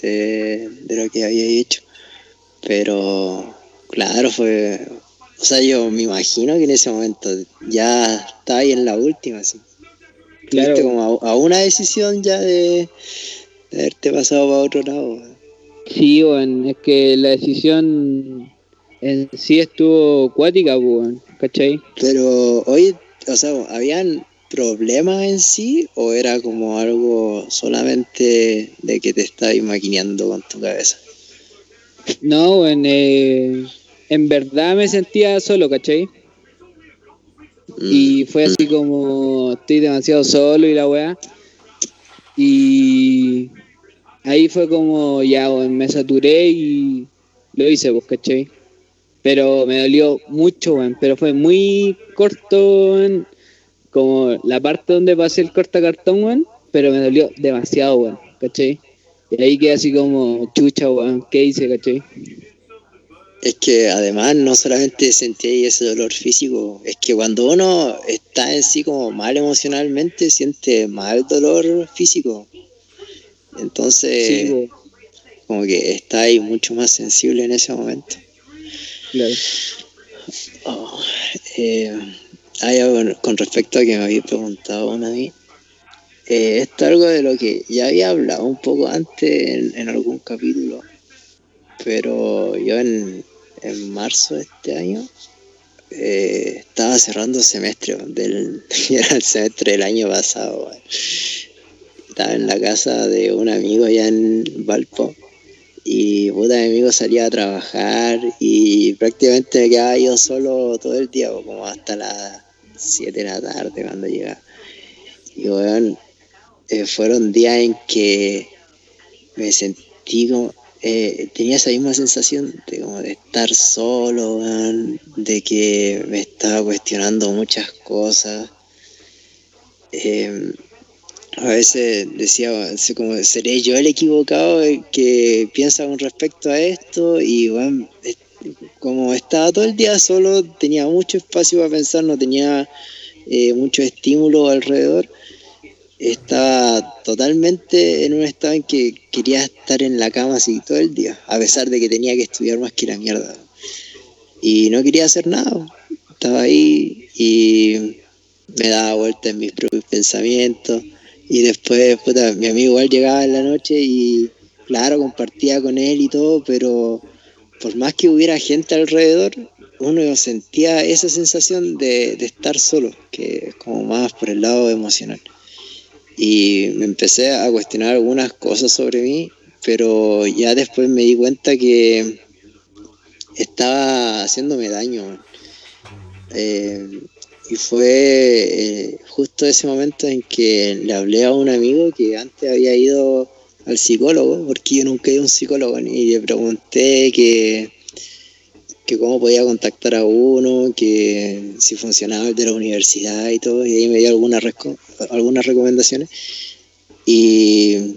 de, de lo que había hecho. Pero claro, fue. O sea, yo me imagino que en ese momento ya estaba ahí en la última, así. Claro. Como a, a una decisión ya de, de haberte pasado para otro lado. Sí, weón, es que la decisión en sí estuvo cuática, weón, ¿cachai? Pero hoy, o sea, ¿habían problemas en sí o era como algo solamente de que te estabas maquineando con tu cabeza? No, weón, eh, en verdad me sentía solo, ¿cachai? Mm. Y fue así como estoy demasiado solo y la weá. Y ahí fue como ya, me saturé y lo hice, pues, ¿cachai? Pero me dolió mucho, weón, pero fue muy corto, weón, como la parte donde pasé el corta cartón, weón, pero me dolió demasiado, weón, ¿cachai? Y ahí quedé así como, chucha, weón, ¿qué hice, cachai? Es que además no solamente sentí ese dolor físico, es que cuando uno está en sí como mal emocionalmente, siente mal dolor físico. Entonces, Sí, como que está ahí mucho más sensible en ese momento. Oh, eh, ya, con respecto a que me había preguntado una vez, eh, esto es algo de lo que ya había hablado un poco antes en, algún capítulo, pero yo en, en marzo de este año eh, estaba cerrando semestre, del, [LAUGHS] era el semestre del año pasado. Estaba en la casa de un amigo allá en Valpo y puta mi amigo salía a trabajar y prácticamente me quedaba yo solo todo el día, como hasta las 7 de la tarde cuando llegaba. Y weón, eh, fueron días en que me sentí como, eh, tenía esa misma sensación de como de estar solo, weón, de que me estaba cuestionando muchas cosas. Eh, a veces decía, como, ¿seré yo el equivocado que piensa con respecto a esto? Y bueno, como estaba todo el día solo, tenía mucho espacio para pensar, no tenía eh, mucho estímulo alrededor. Estaba totalmente en un estado en que quería estar en la cama así todo el día, a pesar de que tenía que estudiar más que la mierda. Y no quería hacer nada. Estaba ahí y me daba vuelta en mis propios pensamientos. Y después, puta, mi amigo igual llegaba en la noche y, claro, compartía con él y todo, pero por más que hubiera gente alrededor, uno sentía esa sensación de, de estar solo, que es como más por el lado emocional. Y me empecé a cuestionar algunas cosas sobre mí, pero ya después me di cuenta que estaba haciéndome daño. Y fue eh, justo ese momento en que le hablé a un amigo que antes había ido al psicólogo, porque yo nunca he ido a un psicólogo, y le pregunté que, que cómo podía contactar a uno, que si funcionaba el de la universidad y todo, y ahí me dio algunas, algunas recomendaciones. Y,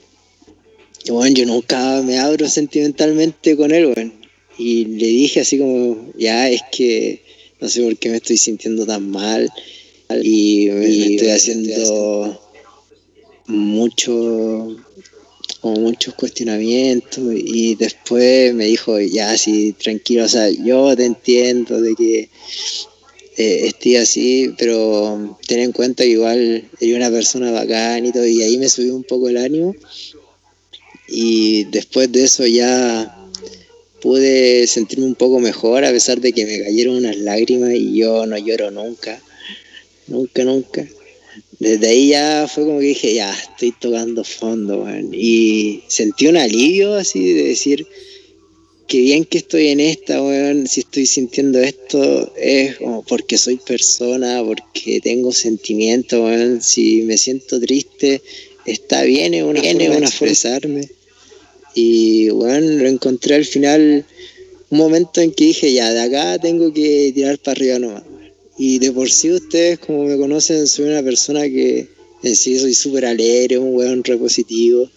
y bueno, yo nunca me abro sentimentalmente con él, bueno. Y le dije así como, ya es que no sé por qué me estoy sintiendo tan mal y me, me estoy haciendo mucho como muchos cuestionamientos y después me dijo ya sí tranquilo o sea yo te entiendo de que eh, estoy así pero ten en cuenta que igual eres una persona bacán y todo y ahí me subió un poco el ánimo. Y después de eso ya pude sentirme un poco mejor a pesar de que me cayeron unas lágrimas y yo no lloro nunca, nunca, nunca. Desde ahí ya fue como que dije, ya, estoy tocando fondo, weón. Y sentí un alivio así de decir, qué bien que estoy en esta, weón. Si estoy sintiendo esto es como porque soy persona, porque tengo sentimientos, weón. Si me siento triste, está bien, es una, forma de expresarme. Y bueno, lo encontré al final un momento en que dije, ya, de acá tengo que tirar para arriba nomás. Y de por sí ustedes, como me conocen, soy una persona que en sí soy súper alegre, un weón repositivo.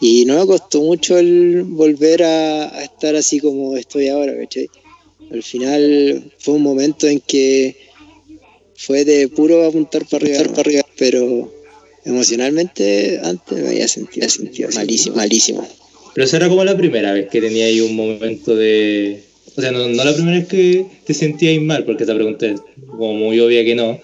Y no me costó mucho el volver a, a estar así como estoy ahora, ¿cachai? Al final fue un momento en que fue de puro apuntar para arriba, para arriba, pero emocionalmente antes me había sentido, sentido malísimo, malísimo. Pero esa era como la primera vez que tenía ahí un momento de... O sea, no, no la primera vez que te sentías mal, porque esta pregunta es como muy obvia que no,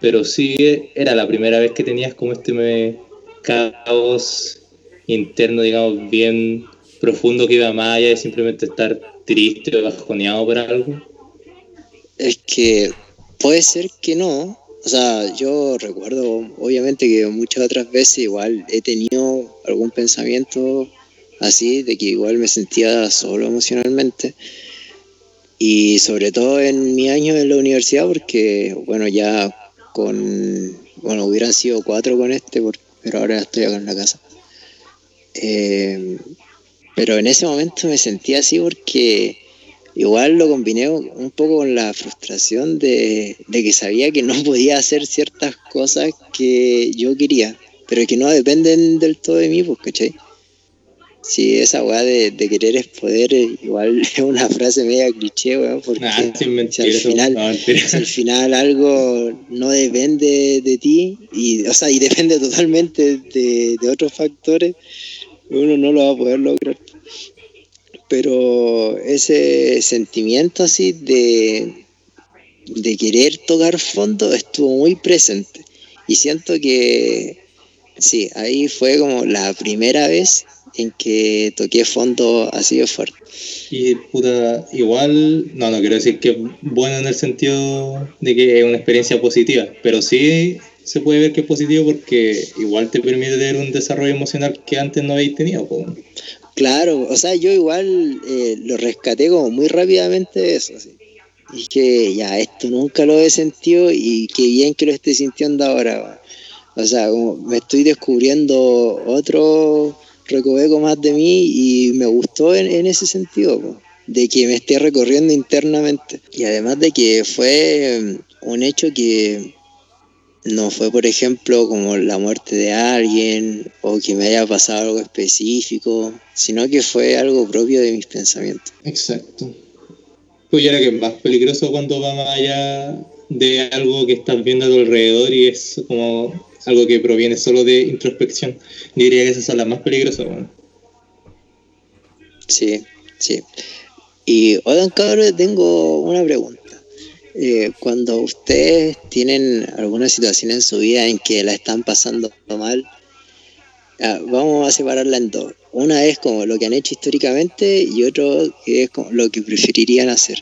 pero sí era la primera vez que tenías como este me- caos interno, digamos, bien profundo que iba más allá de simplemente estar triste o bajoneado por algo. Es que puede ser que no. O sea, yo recuerdo, obviamente, que muchas otras veces igual he tenido algún pensamiento así, de que igual me sentía solo emocionalmente. Y sobre todo en mi año en la universidad, porque, bueno, ya con, bueno, hubieran sido cuatro con este, pero ahora estoy acá en la casa. Eh, pero en ese momento me sentía así porque igual lo combiné un poco con la frustración de, de que sabía que no podía hacer ciertas cosas que yo quería, pero que no dependen del todo de mí, pues, ¿cachai? Sí, esa weá de, de querer es poder, eh, igual [LAUGHS] es una frase media cliché, weón, porque Nah, sin si mentir, al eso- final, no, mentira. si al final algo no depende de ti, y, o sea, y depende totalmente de, de otros factores, uno no lo va a poder lograr. Pero ese sentimiento así de, de querer tocar fondo estuvo muy presente. Y siento que sí, ahí fue como la primera vez en que toqué fondo así de fuerte. Y puta, igual, no, no quiero decir que bueno en el sentido de que es una experiencia positiva, pero sí se puede ver que es positivo porque igual te permite tener un desarrollo emocional que antes no habéis tenido. po. Claro, o sea, yo igual eh, lo rescaté como muy rápidamente eso. Así. Y que ya, esto nunca lo he sentido y qué bien que lo esté sintiendo ahora. O sea, como me estoy descubriendo otro recoveco más de mí y me gustó en, ese sentido, de que me esté recorriendo internamente. Y además de que fue mm, un hecho que no fue, por ejemplo, como la muerte de alguien o que me haya pasado algo específico, sino que fue algo propio de mis pensamientos. Exacto. Pues ya que es más peligroso cuando va más allá de algo que estás viendo a tu alrededor y es como algo que proviene solo de introspección. Diría que esas son las más peligrosas. bueno. Sí, sí. Y oigan, cabros, tengo una pregunta. Eh, cuando ustedes tienen alguna situación en su vida en que la están pasando mal, ah, vamos a separarla en dos. Una es como lo que han hecho históricamente y otro es como lo que preferirían hacer.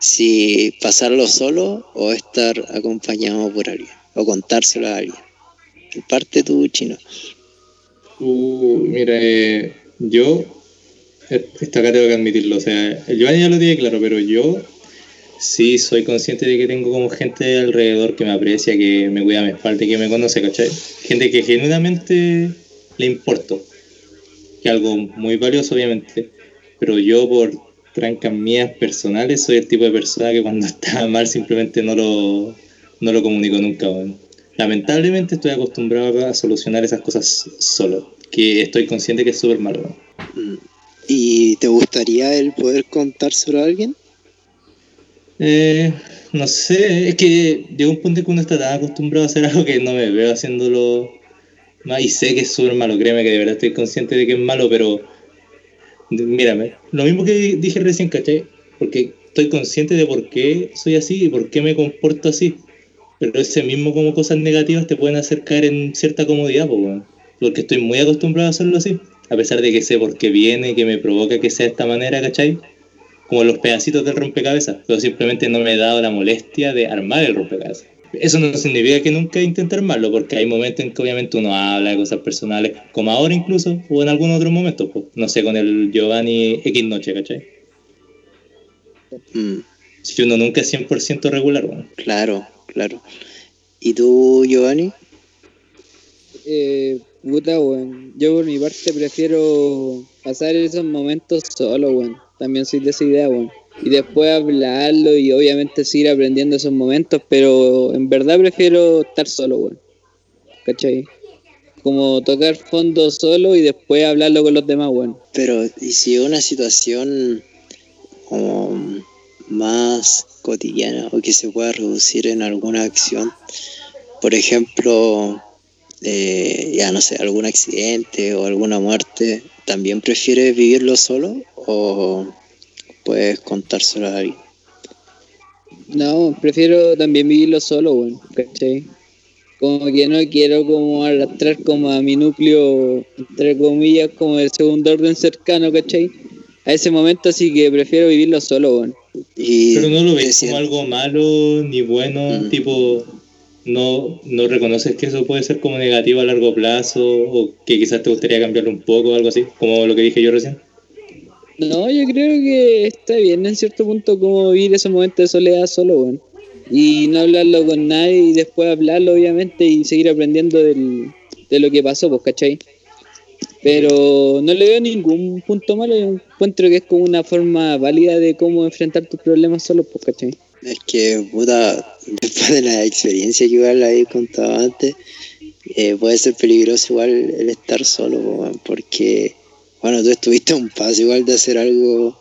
Si pasarlo solo o estar acompañado por alguien o contárselo a alguien. Parte tu chino. Uh, mira, eh, yo, eh, esta acá tengo que admitirlo, o sea, el Giovanni ya lo tiene claro, pero yo sí soy consciente de que tengo como gente alrededor que me aprecia, que me cuida mi espalda y que me conoce, ¿cachai? Gente que genuinamente le importo, que algo muy valioso, obviamente, pero yo por trancas mías personales soy el tipo de persona que cuando [LAUGHS] está mal simplemente no lo, no lo comunico nunca, weón. Lamentablemente estoy acostumbrado a solucionar esas cosas solo, que estoy consciente que es súper malo. ¿Y te gustaría el poder contárselo a alguien? Eh, no sé, es que llega un punto en que uno está tan acostumbrado a hacer algo que no me veo haciéndolo más y sé que es súper malo, créeme que de verdad estoy consciente de que es malo, pero mírame, lo mismo que dije recién, ¿cachai? Porque estoy consciente de por qué soy así y por qué me comporto así, pero ese mismo como cosas negativas te pueden hacer caer en cierta comodidad, weón. porque estoy muy acostumbrado a hacerlo así, a pesar de que sé por qué viene, que me provoca que sea de esta manera, ¿cachai? como los pedacitos del rompecabezas, pero simplemente no me he dado la molestia de armar el rompecabezas. Eso no significa que nunca intente armarlo, porque hay momentos en que obviamente uno habla de cosas personales, como ahora incluso, o en algún otro momento, no sé, con el Giovanni X Noche, ¿cachai? Mm, Si uno nunca es 100% regular, bueno. claro, claro. ¿Y tú, Giovanni? Eh, puta, weón. Yo por mi parte prefiero pasar esos momentos solo, weón. también soy de esa idea, weón. Y después hablarlo y obviamente seguir aprendiendo esos momentos, pero en verdad prefiero estar solo, weón. ¿Cachai? Como tocar fondo solo y después hablarlo con los demás, weón. Pero, ¿y si una situación como más cotidiana o que se pueda reducir en alguna acción? Por ejemplo, eh, ya no sé, algún accidente o alguna muerte, ¿también prefieres vivirlo solo o puedes contárselo a alguien? No, prefiero también vivirlo solo, weón. ¿Cachai? Como que no quiero como arrastrar como a mi núcleo, entre comillas, como el segundo orden cercano, ¿cachai? A ese momento así que prefiero vivirlo solo, weón. Y Pero no lo ves como algo malo ni bueno, Mm. tipo, no, no reconoces que eso puede ser como negativo a largo plazo o que quizás te gustaría cambiarlo un poco o algo así, como lo que dije yo recién. No, yo creo que está bien en cierto punto como vivir esos momentos de soledad solo, weón. Y no hablarlo con nadie y después hablarlo, obviamente, y seguir aprendiendo del, de lo que pasó, pues, ¿cachai? Pero no le veo ningún punto malo, yo encuentro que es como una forma válida de cómo enfrentar tus problemas solo, pues, ¿cachai? Es que, puta, después de la experiencia que igual habéis contado antes, eh, puede ser peligroso igual el estar solo, porque, bueno, tú estuviste a un paso igual de hacer algo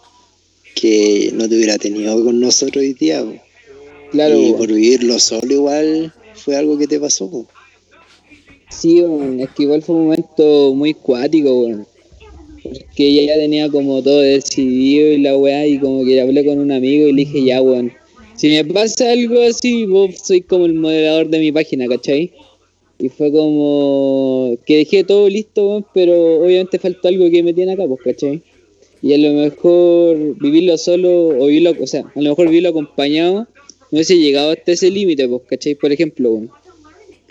que no te hubiera tenido con nosotros hoy día. Claro, y por vivirlo solo igual fue algo que te pasó, po. Sí, weón, es que igual fue un momento muy cuático, weón. Porque ella ya tenía como todo decidido y la weá, y como que hablé con un amigo y le dije, ya, weón, si me pasa algo así, vos sois como el moderador de mi página, ¿cachai? Y fue como que dejé todo listo, weón, pero obviamente faltó algo que me tiene acá, pues, ¿cachai? Y a lo mejor vivirlo solo, o vivirlo, o sea, a lo mejor vivirlo acompañado, no hubiese llegado hasta ese límite, pues, ¿cachai? Por ejemplo, weón.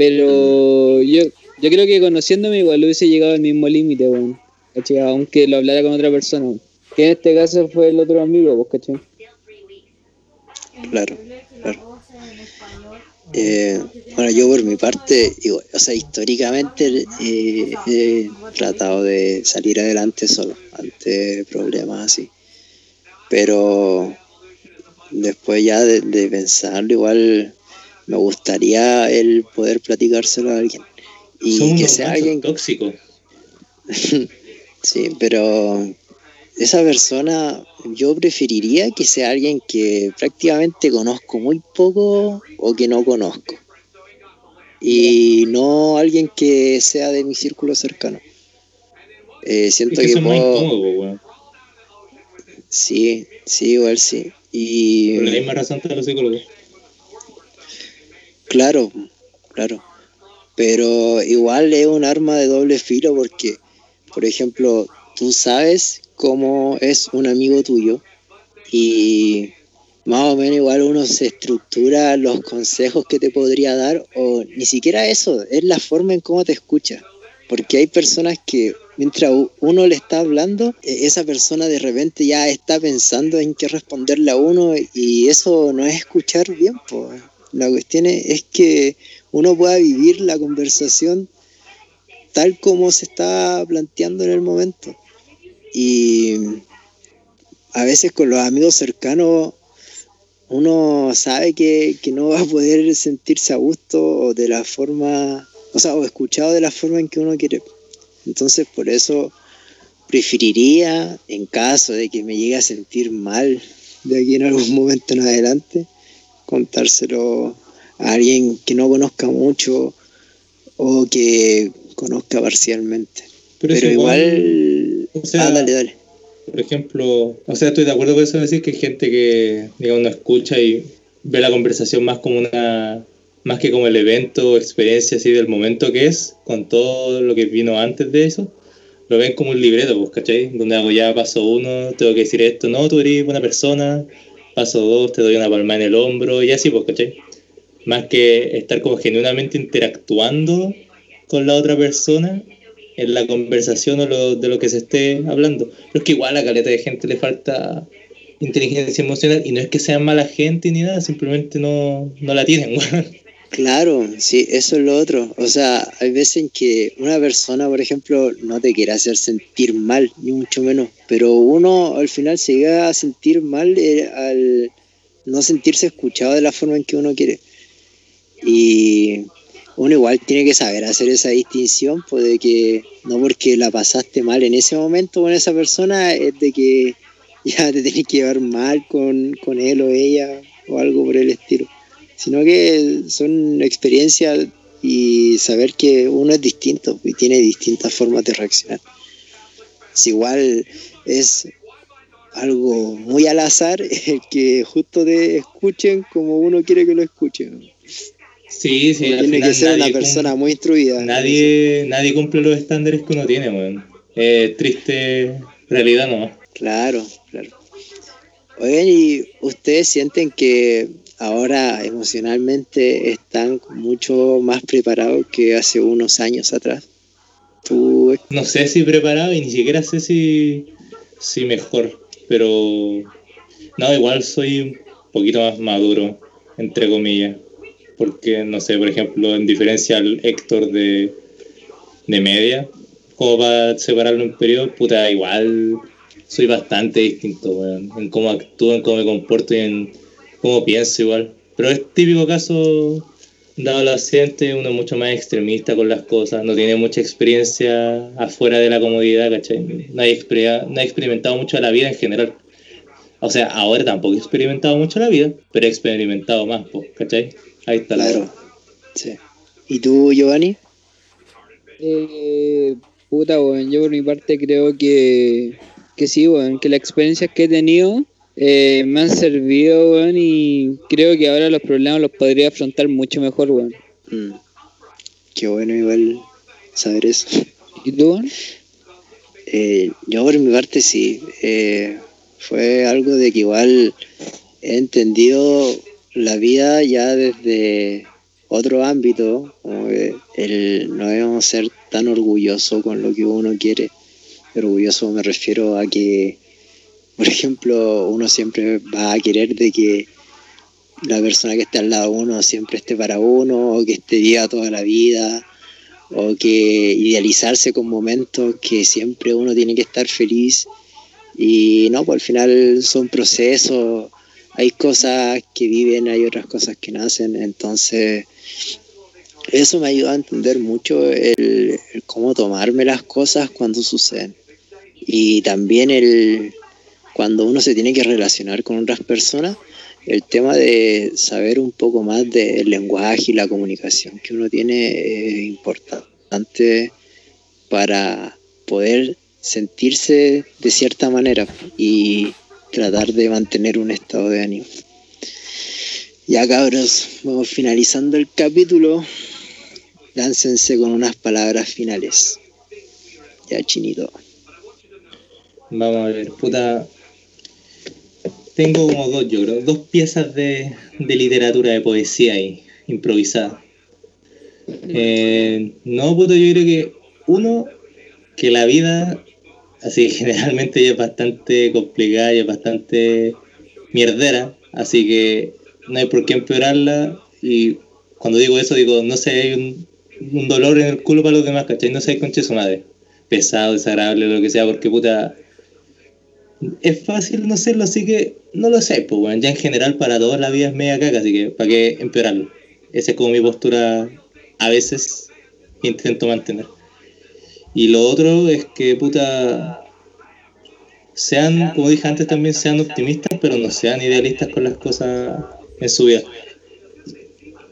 Pero yo, yo creo que conociéndome igual hubiese llegado al mismo límite. ¿Cachai? Aunque lo hablara con otra persona. Que en este caso fue el otro amigo, pues, ¿cachai? Claro, claro. Eh, bueno, yo por mi parte, igual, o sea, históricamente eh, he tratado de salir adelante solo ante problemas así. Pero después ya de, de pensarlo, igual me gustaría el poder platicárselo a alguien. Y que sea alguien tóxicos. [LAUGHS] Sí, pero esa persona yo preferiría que sea alguien que prácticamente conozco muy poco o que no conozco. Y no alguien que sea de mi círculo cercano. Eh, Es siento que puedo... incómodo, weón. Sí, sí, igual sí. Y Por la misma razón de los psicólogos. Claro, claro. Pero igual es un arma de doble filo porque, por ejemplo, tú sabes cómo es un amigo tuyo y más o menos igual uno se estructura los consejos que te podría dar o ni siquiera eso, es la forma en cómo te escucha. Porque hay personas que mientras uno le está hablando, e- esa persona de repente ya está pensando en qué responderle a uno y eso no es escuchar bien. po. La cuestión es, que uno pueda vivir la conversación tal como se está planteando en el momento. Y a veces con los amigos cercanos uno sabe que, que no va a poder sentirse a gusto o de la forma, o sea, o escuchado de la forma en que uno quiere. Entonces por eso preferiría, en caso de que me llegue a sentir mal de aquí en algún momento en adelante, contárselo a alguien que no conozca mucho o que conozca parcialmente. Pero, igual... o sea, ah, dale, dale. Por ejemplo, o sea, estoy de acuerdo con eso de decir que hay gente que, digamos, no escucha y ve la conversación más como una, más que como el evento o experiencia así del momento que es, con todo lo que vino antes de eso, lo ven como un libreto, pues, ¿cachai? Donde hago ya paso uno, tengo que decir esto, no, tú eres buena persona, paso dos, te doy una palma en el hombro y así, pues, ¿cachai? Más que estar como genuinamente interactuando con la otra persona en la conversación o lo, de lo que se esté hablando. Pero es que igual a caleta de gente le falta inteligencia emocional y no es que sean mala gente ni nada, simplemente no, no la tienen, [LAUGHS] weón. Claro, sí, eso es lo otro. O sea, hay veces en que una persona, por ejemplo, no te quiere hacer sentir mal, ni mucho menos, pero uno al final se llega a sentir mal eh, al no sentirse escuchado de la forma en que uno quiere. Y uno igual tiene que saber hacer esa distinción, pues de que no porque la pasaste mal en ese momento con esa persona, es de que [LAUGHS] ya te tenés que llevar mal con, con él o ella o algo por el estilo sino que son experiencias y saber que uno es distinto y tiene distintas formas de reaccionar. Es igual es algo muy al azar [LAUGHS] el que justo te escuchen como uno quiere que lo escuchen. Sí, sí, tiene final que ser una persona muy instruida. Nadie, nadie cumple los estándares que uno tiene, weón. Eh, triste realidad no. Claro, claro. Oigan, ¿y ustedes sienten que ahora emocionalmente están mucho más preparados que hace unos años atrás? ¿Tú No sé si preparado y ni siquiera sé si, si mejor, pero no, igual soy un poquito más maduro, entre comillas, porque no sé, por ejemplo, en diferencia al Héctor de, de media, como para separarlo en periodo, puta, igual soy bastante distinto, en cómo actúo, en cómo me comporto y en cómo pienso igual. Pero es típico caso, dado el accidente, uno es mucho más extremista con las cosas, no tiene mucha experiencia afuera de la comodidad, ¿cachai? No hay, experia- no experimentado mucho la vida en general. O sea, ahora tampoco he experimentado mucho la vida, pero he experimentado más, po, ¿cachai? Ahí está la Claro. Sí. ¿Y tú, Giovanni? Eh, puta, weón, yo por mi parte creo que, que sí, weón, que las experiencias que he tenido eh, me han servido, weón, y creo que ahora los problemas los podría afrontar mucho mejor, weón. Mm. Qué bueno igual saber eso. ¿Y tú, weón? Eh, yo por mi parte sí. eh, fue algo de que igual he entendido la vida ya desde otro ámbito, como que el no debemos ser tan orgullosos con lo que uno quiere. Orgulloso me refiero a que, por ejemplo, uno siempre va a querer de que la persona que esté al lado de uno siempre esté para uno, o que esté viva toda la vida, o que idealizarse con momentos que siempre uno tiene que estar feliz. Y no, pues al final son procesos, hay cosas que viven, hay otras cosas que nacen, entonces eso me ayuda a entender mucho el, el cómo tomarme las cosas cuando suceden. Y también el cuando uno se tiene que relacionar con otras personas, el tema de saber un poco más del lenguaje y la comunicación que uno tiene es importante para poder sentirse de cierta manera y tratar de mantener un estado de ánimo. Ya cabros, vamos finalizando el capítulo. Láncense con unas palabras finales. Ya chinito. Vamos a ver, puta. Tengo como dos, yo creo, dos piezas de, de literatura, de poesía ahí, improvisada. Eh, no, puta, yo creo que uno, que la vida, así [LAUGHS] generalmente es bastante complicada y es bastante mierdera, así que no hay por qué empeorarla. Y cuando digo eso, digo, no sé, hay un, un dolor en el culo para los demás, ¿cachai? No sé, conche su madre. Pesado, desagradable, lo que sea, porque puta. Es fácil no serlo, así que no lo sé, pues, bueno, ya en general para todos la vida es media caca, así que ¿para qué empeorarlo? Esa es como mi postura a veces intento mantener. Y lo otro es que, puta, sean, como dije antes también, sean optimistas, pero no sean idealistas con las cosas en su vida.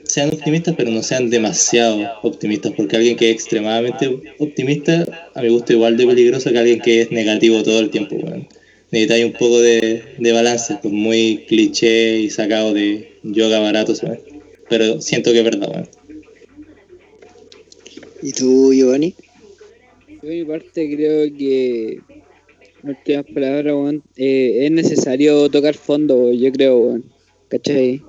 Sean optimistas, pero no sean demasiado optimistas, porque alguien que es extremadamente optimista, a mi gusto, igual de peligroso que alguien que es negativo todo el tiempo. weón. Necesitáis un poco de, de balance, pues muy cliché y sacado de yoga barato, ¿sabes? pero siento que es verdad. weón. ¿Y tú, Giovanni? Yo por mi parte creo que, en últimas palabras, weón, eh, es necesario tocar fondo, weón, yo creo, weón, ¿cachai?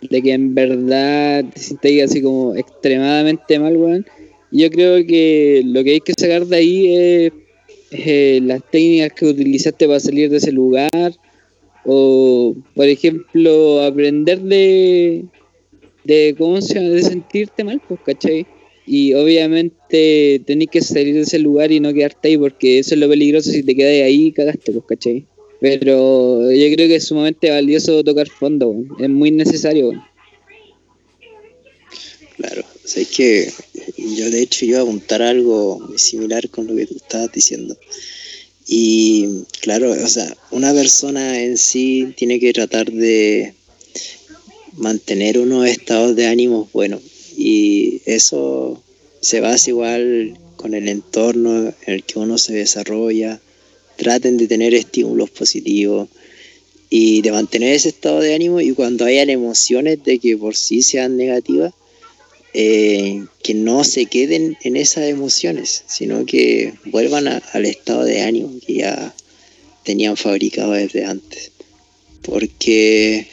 De que en verdad te sientas así como extremadamente mal, weón. Yo creo que lo que hay que sacar de ahí es eh, las técnicas que utilizaste para salir de ese lugar o, por ejemplo, aprender de, ¿cómo se de sentirte mal, pues, ¿cachai? Y obviamente tenés que salir de ese lugar y no quedarte ahí, porque eso es lo peligroso, si te quedas ahí, cagaste, pues, ¿cachai? Pero yo creo que es sumamente valioso tocar fondo, es muy necesario. Claro, o que yo de hecho iba a apuntar algo similar con lo que tú estabas diciendo. Y claro, o sea, una persona en sí tiene que tratar de mantener unos estados de ánimo buenos. Y eso se basa igual con el entorno en el que uno se desarrolla. Traten de tener estímulos positivos y de mantener ese estado de ánimo y cuando hayan emociones de que por sí sean negativas, eh, que no se queden en esas emociones, sino que vuelvan a- al estado de ánimo que ya tenían fabricado desde antes. Porque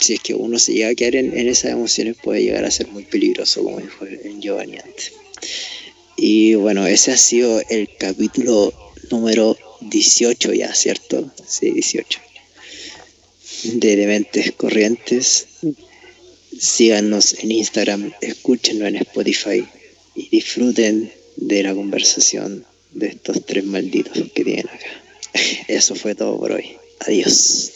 si es que uno se llega a quedar en, en esas emociones puede llegar a ser muy peligroso, como dijo el Giovanni antes. Y bueno, ese ha sido el capítulo número 18 ya, ¿cierto? Sí, 18. De Dementes Corrientes síganos en Instagram, escúchenlo en Spotify y disfruten de la conversación de estos tres malditos que tienen acá. [LAUGHS] Eso fue todo por hoy. Adiós.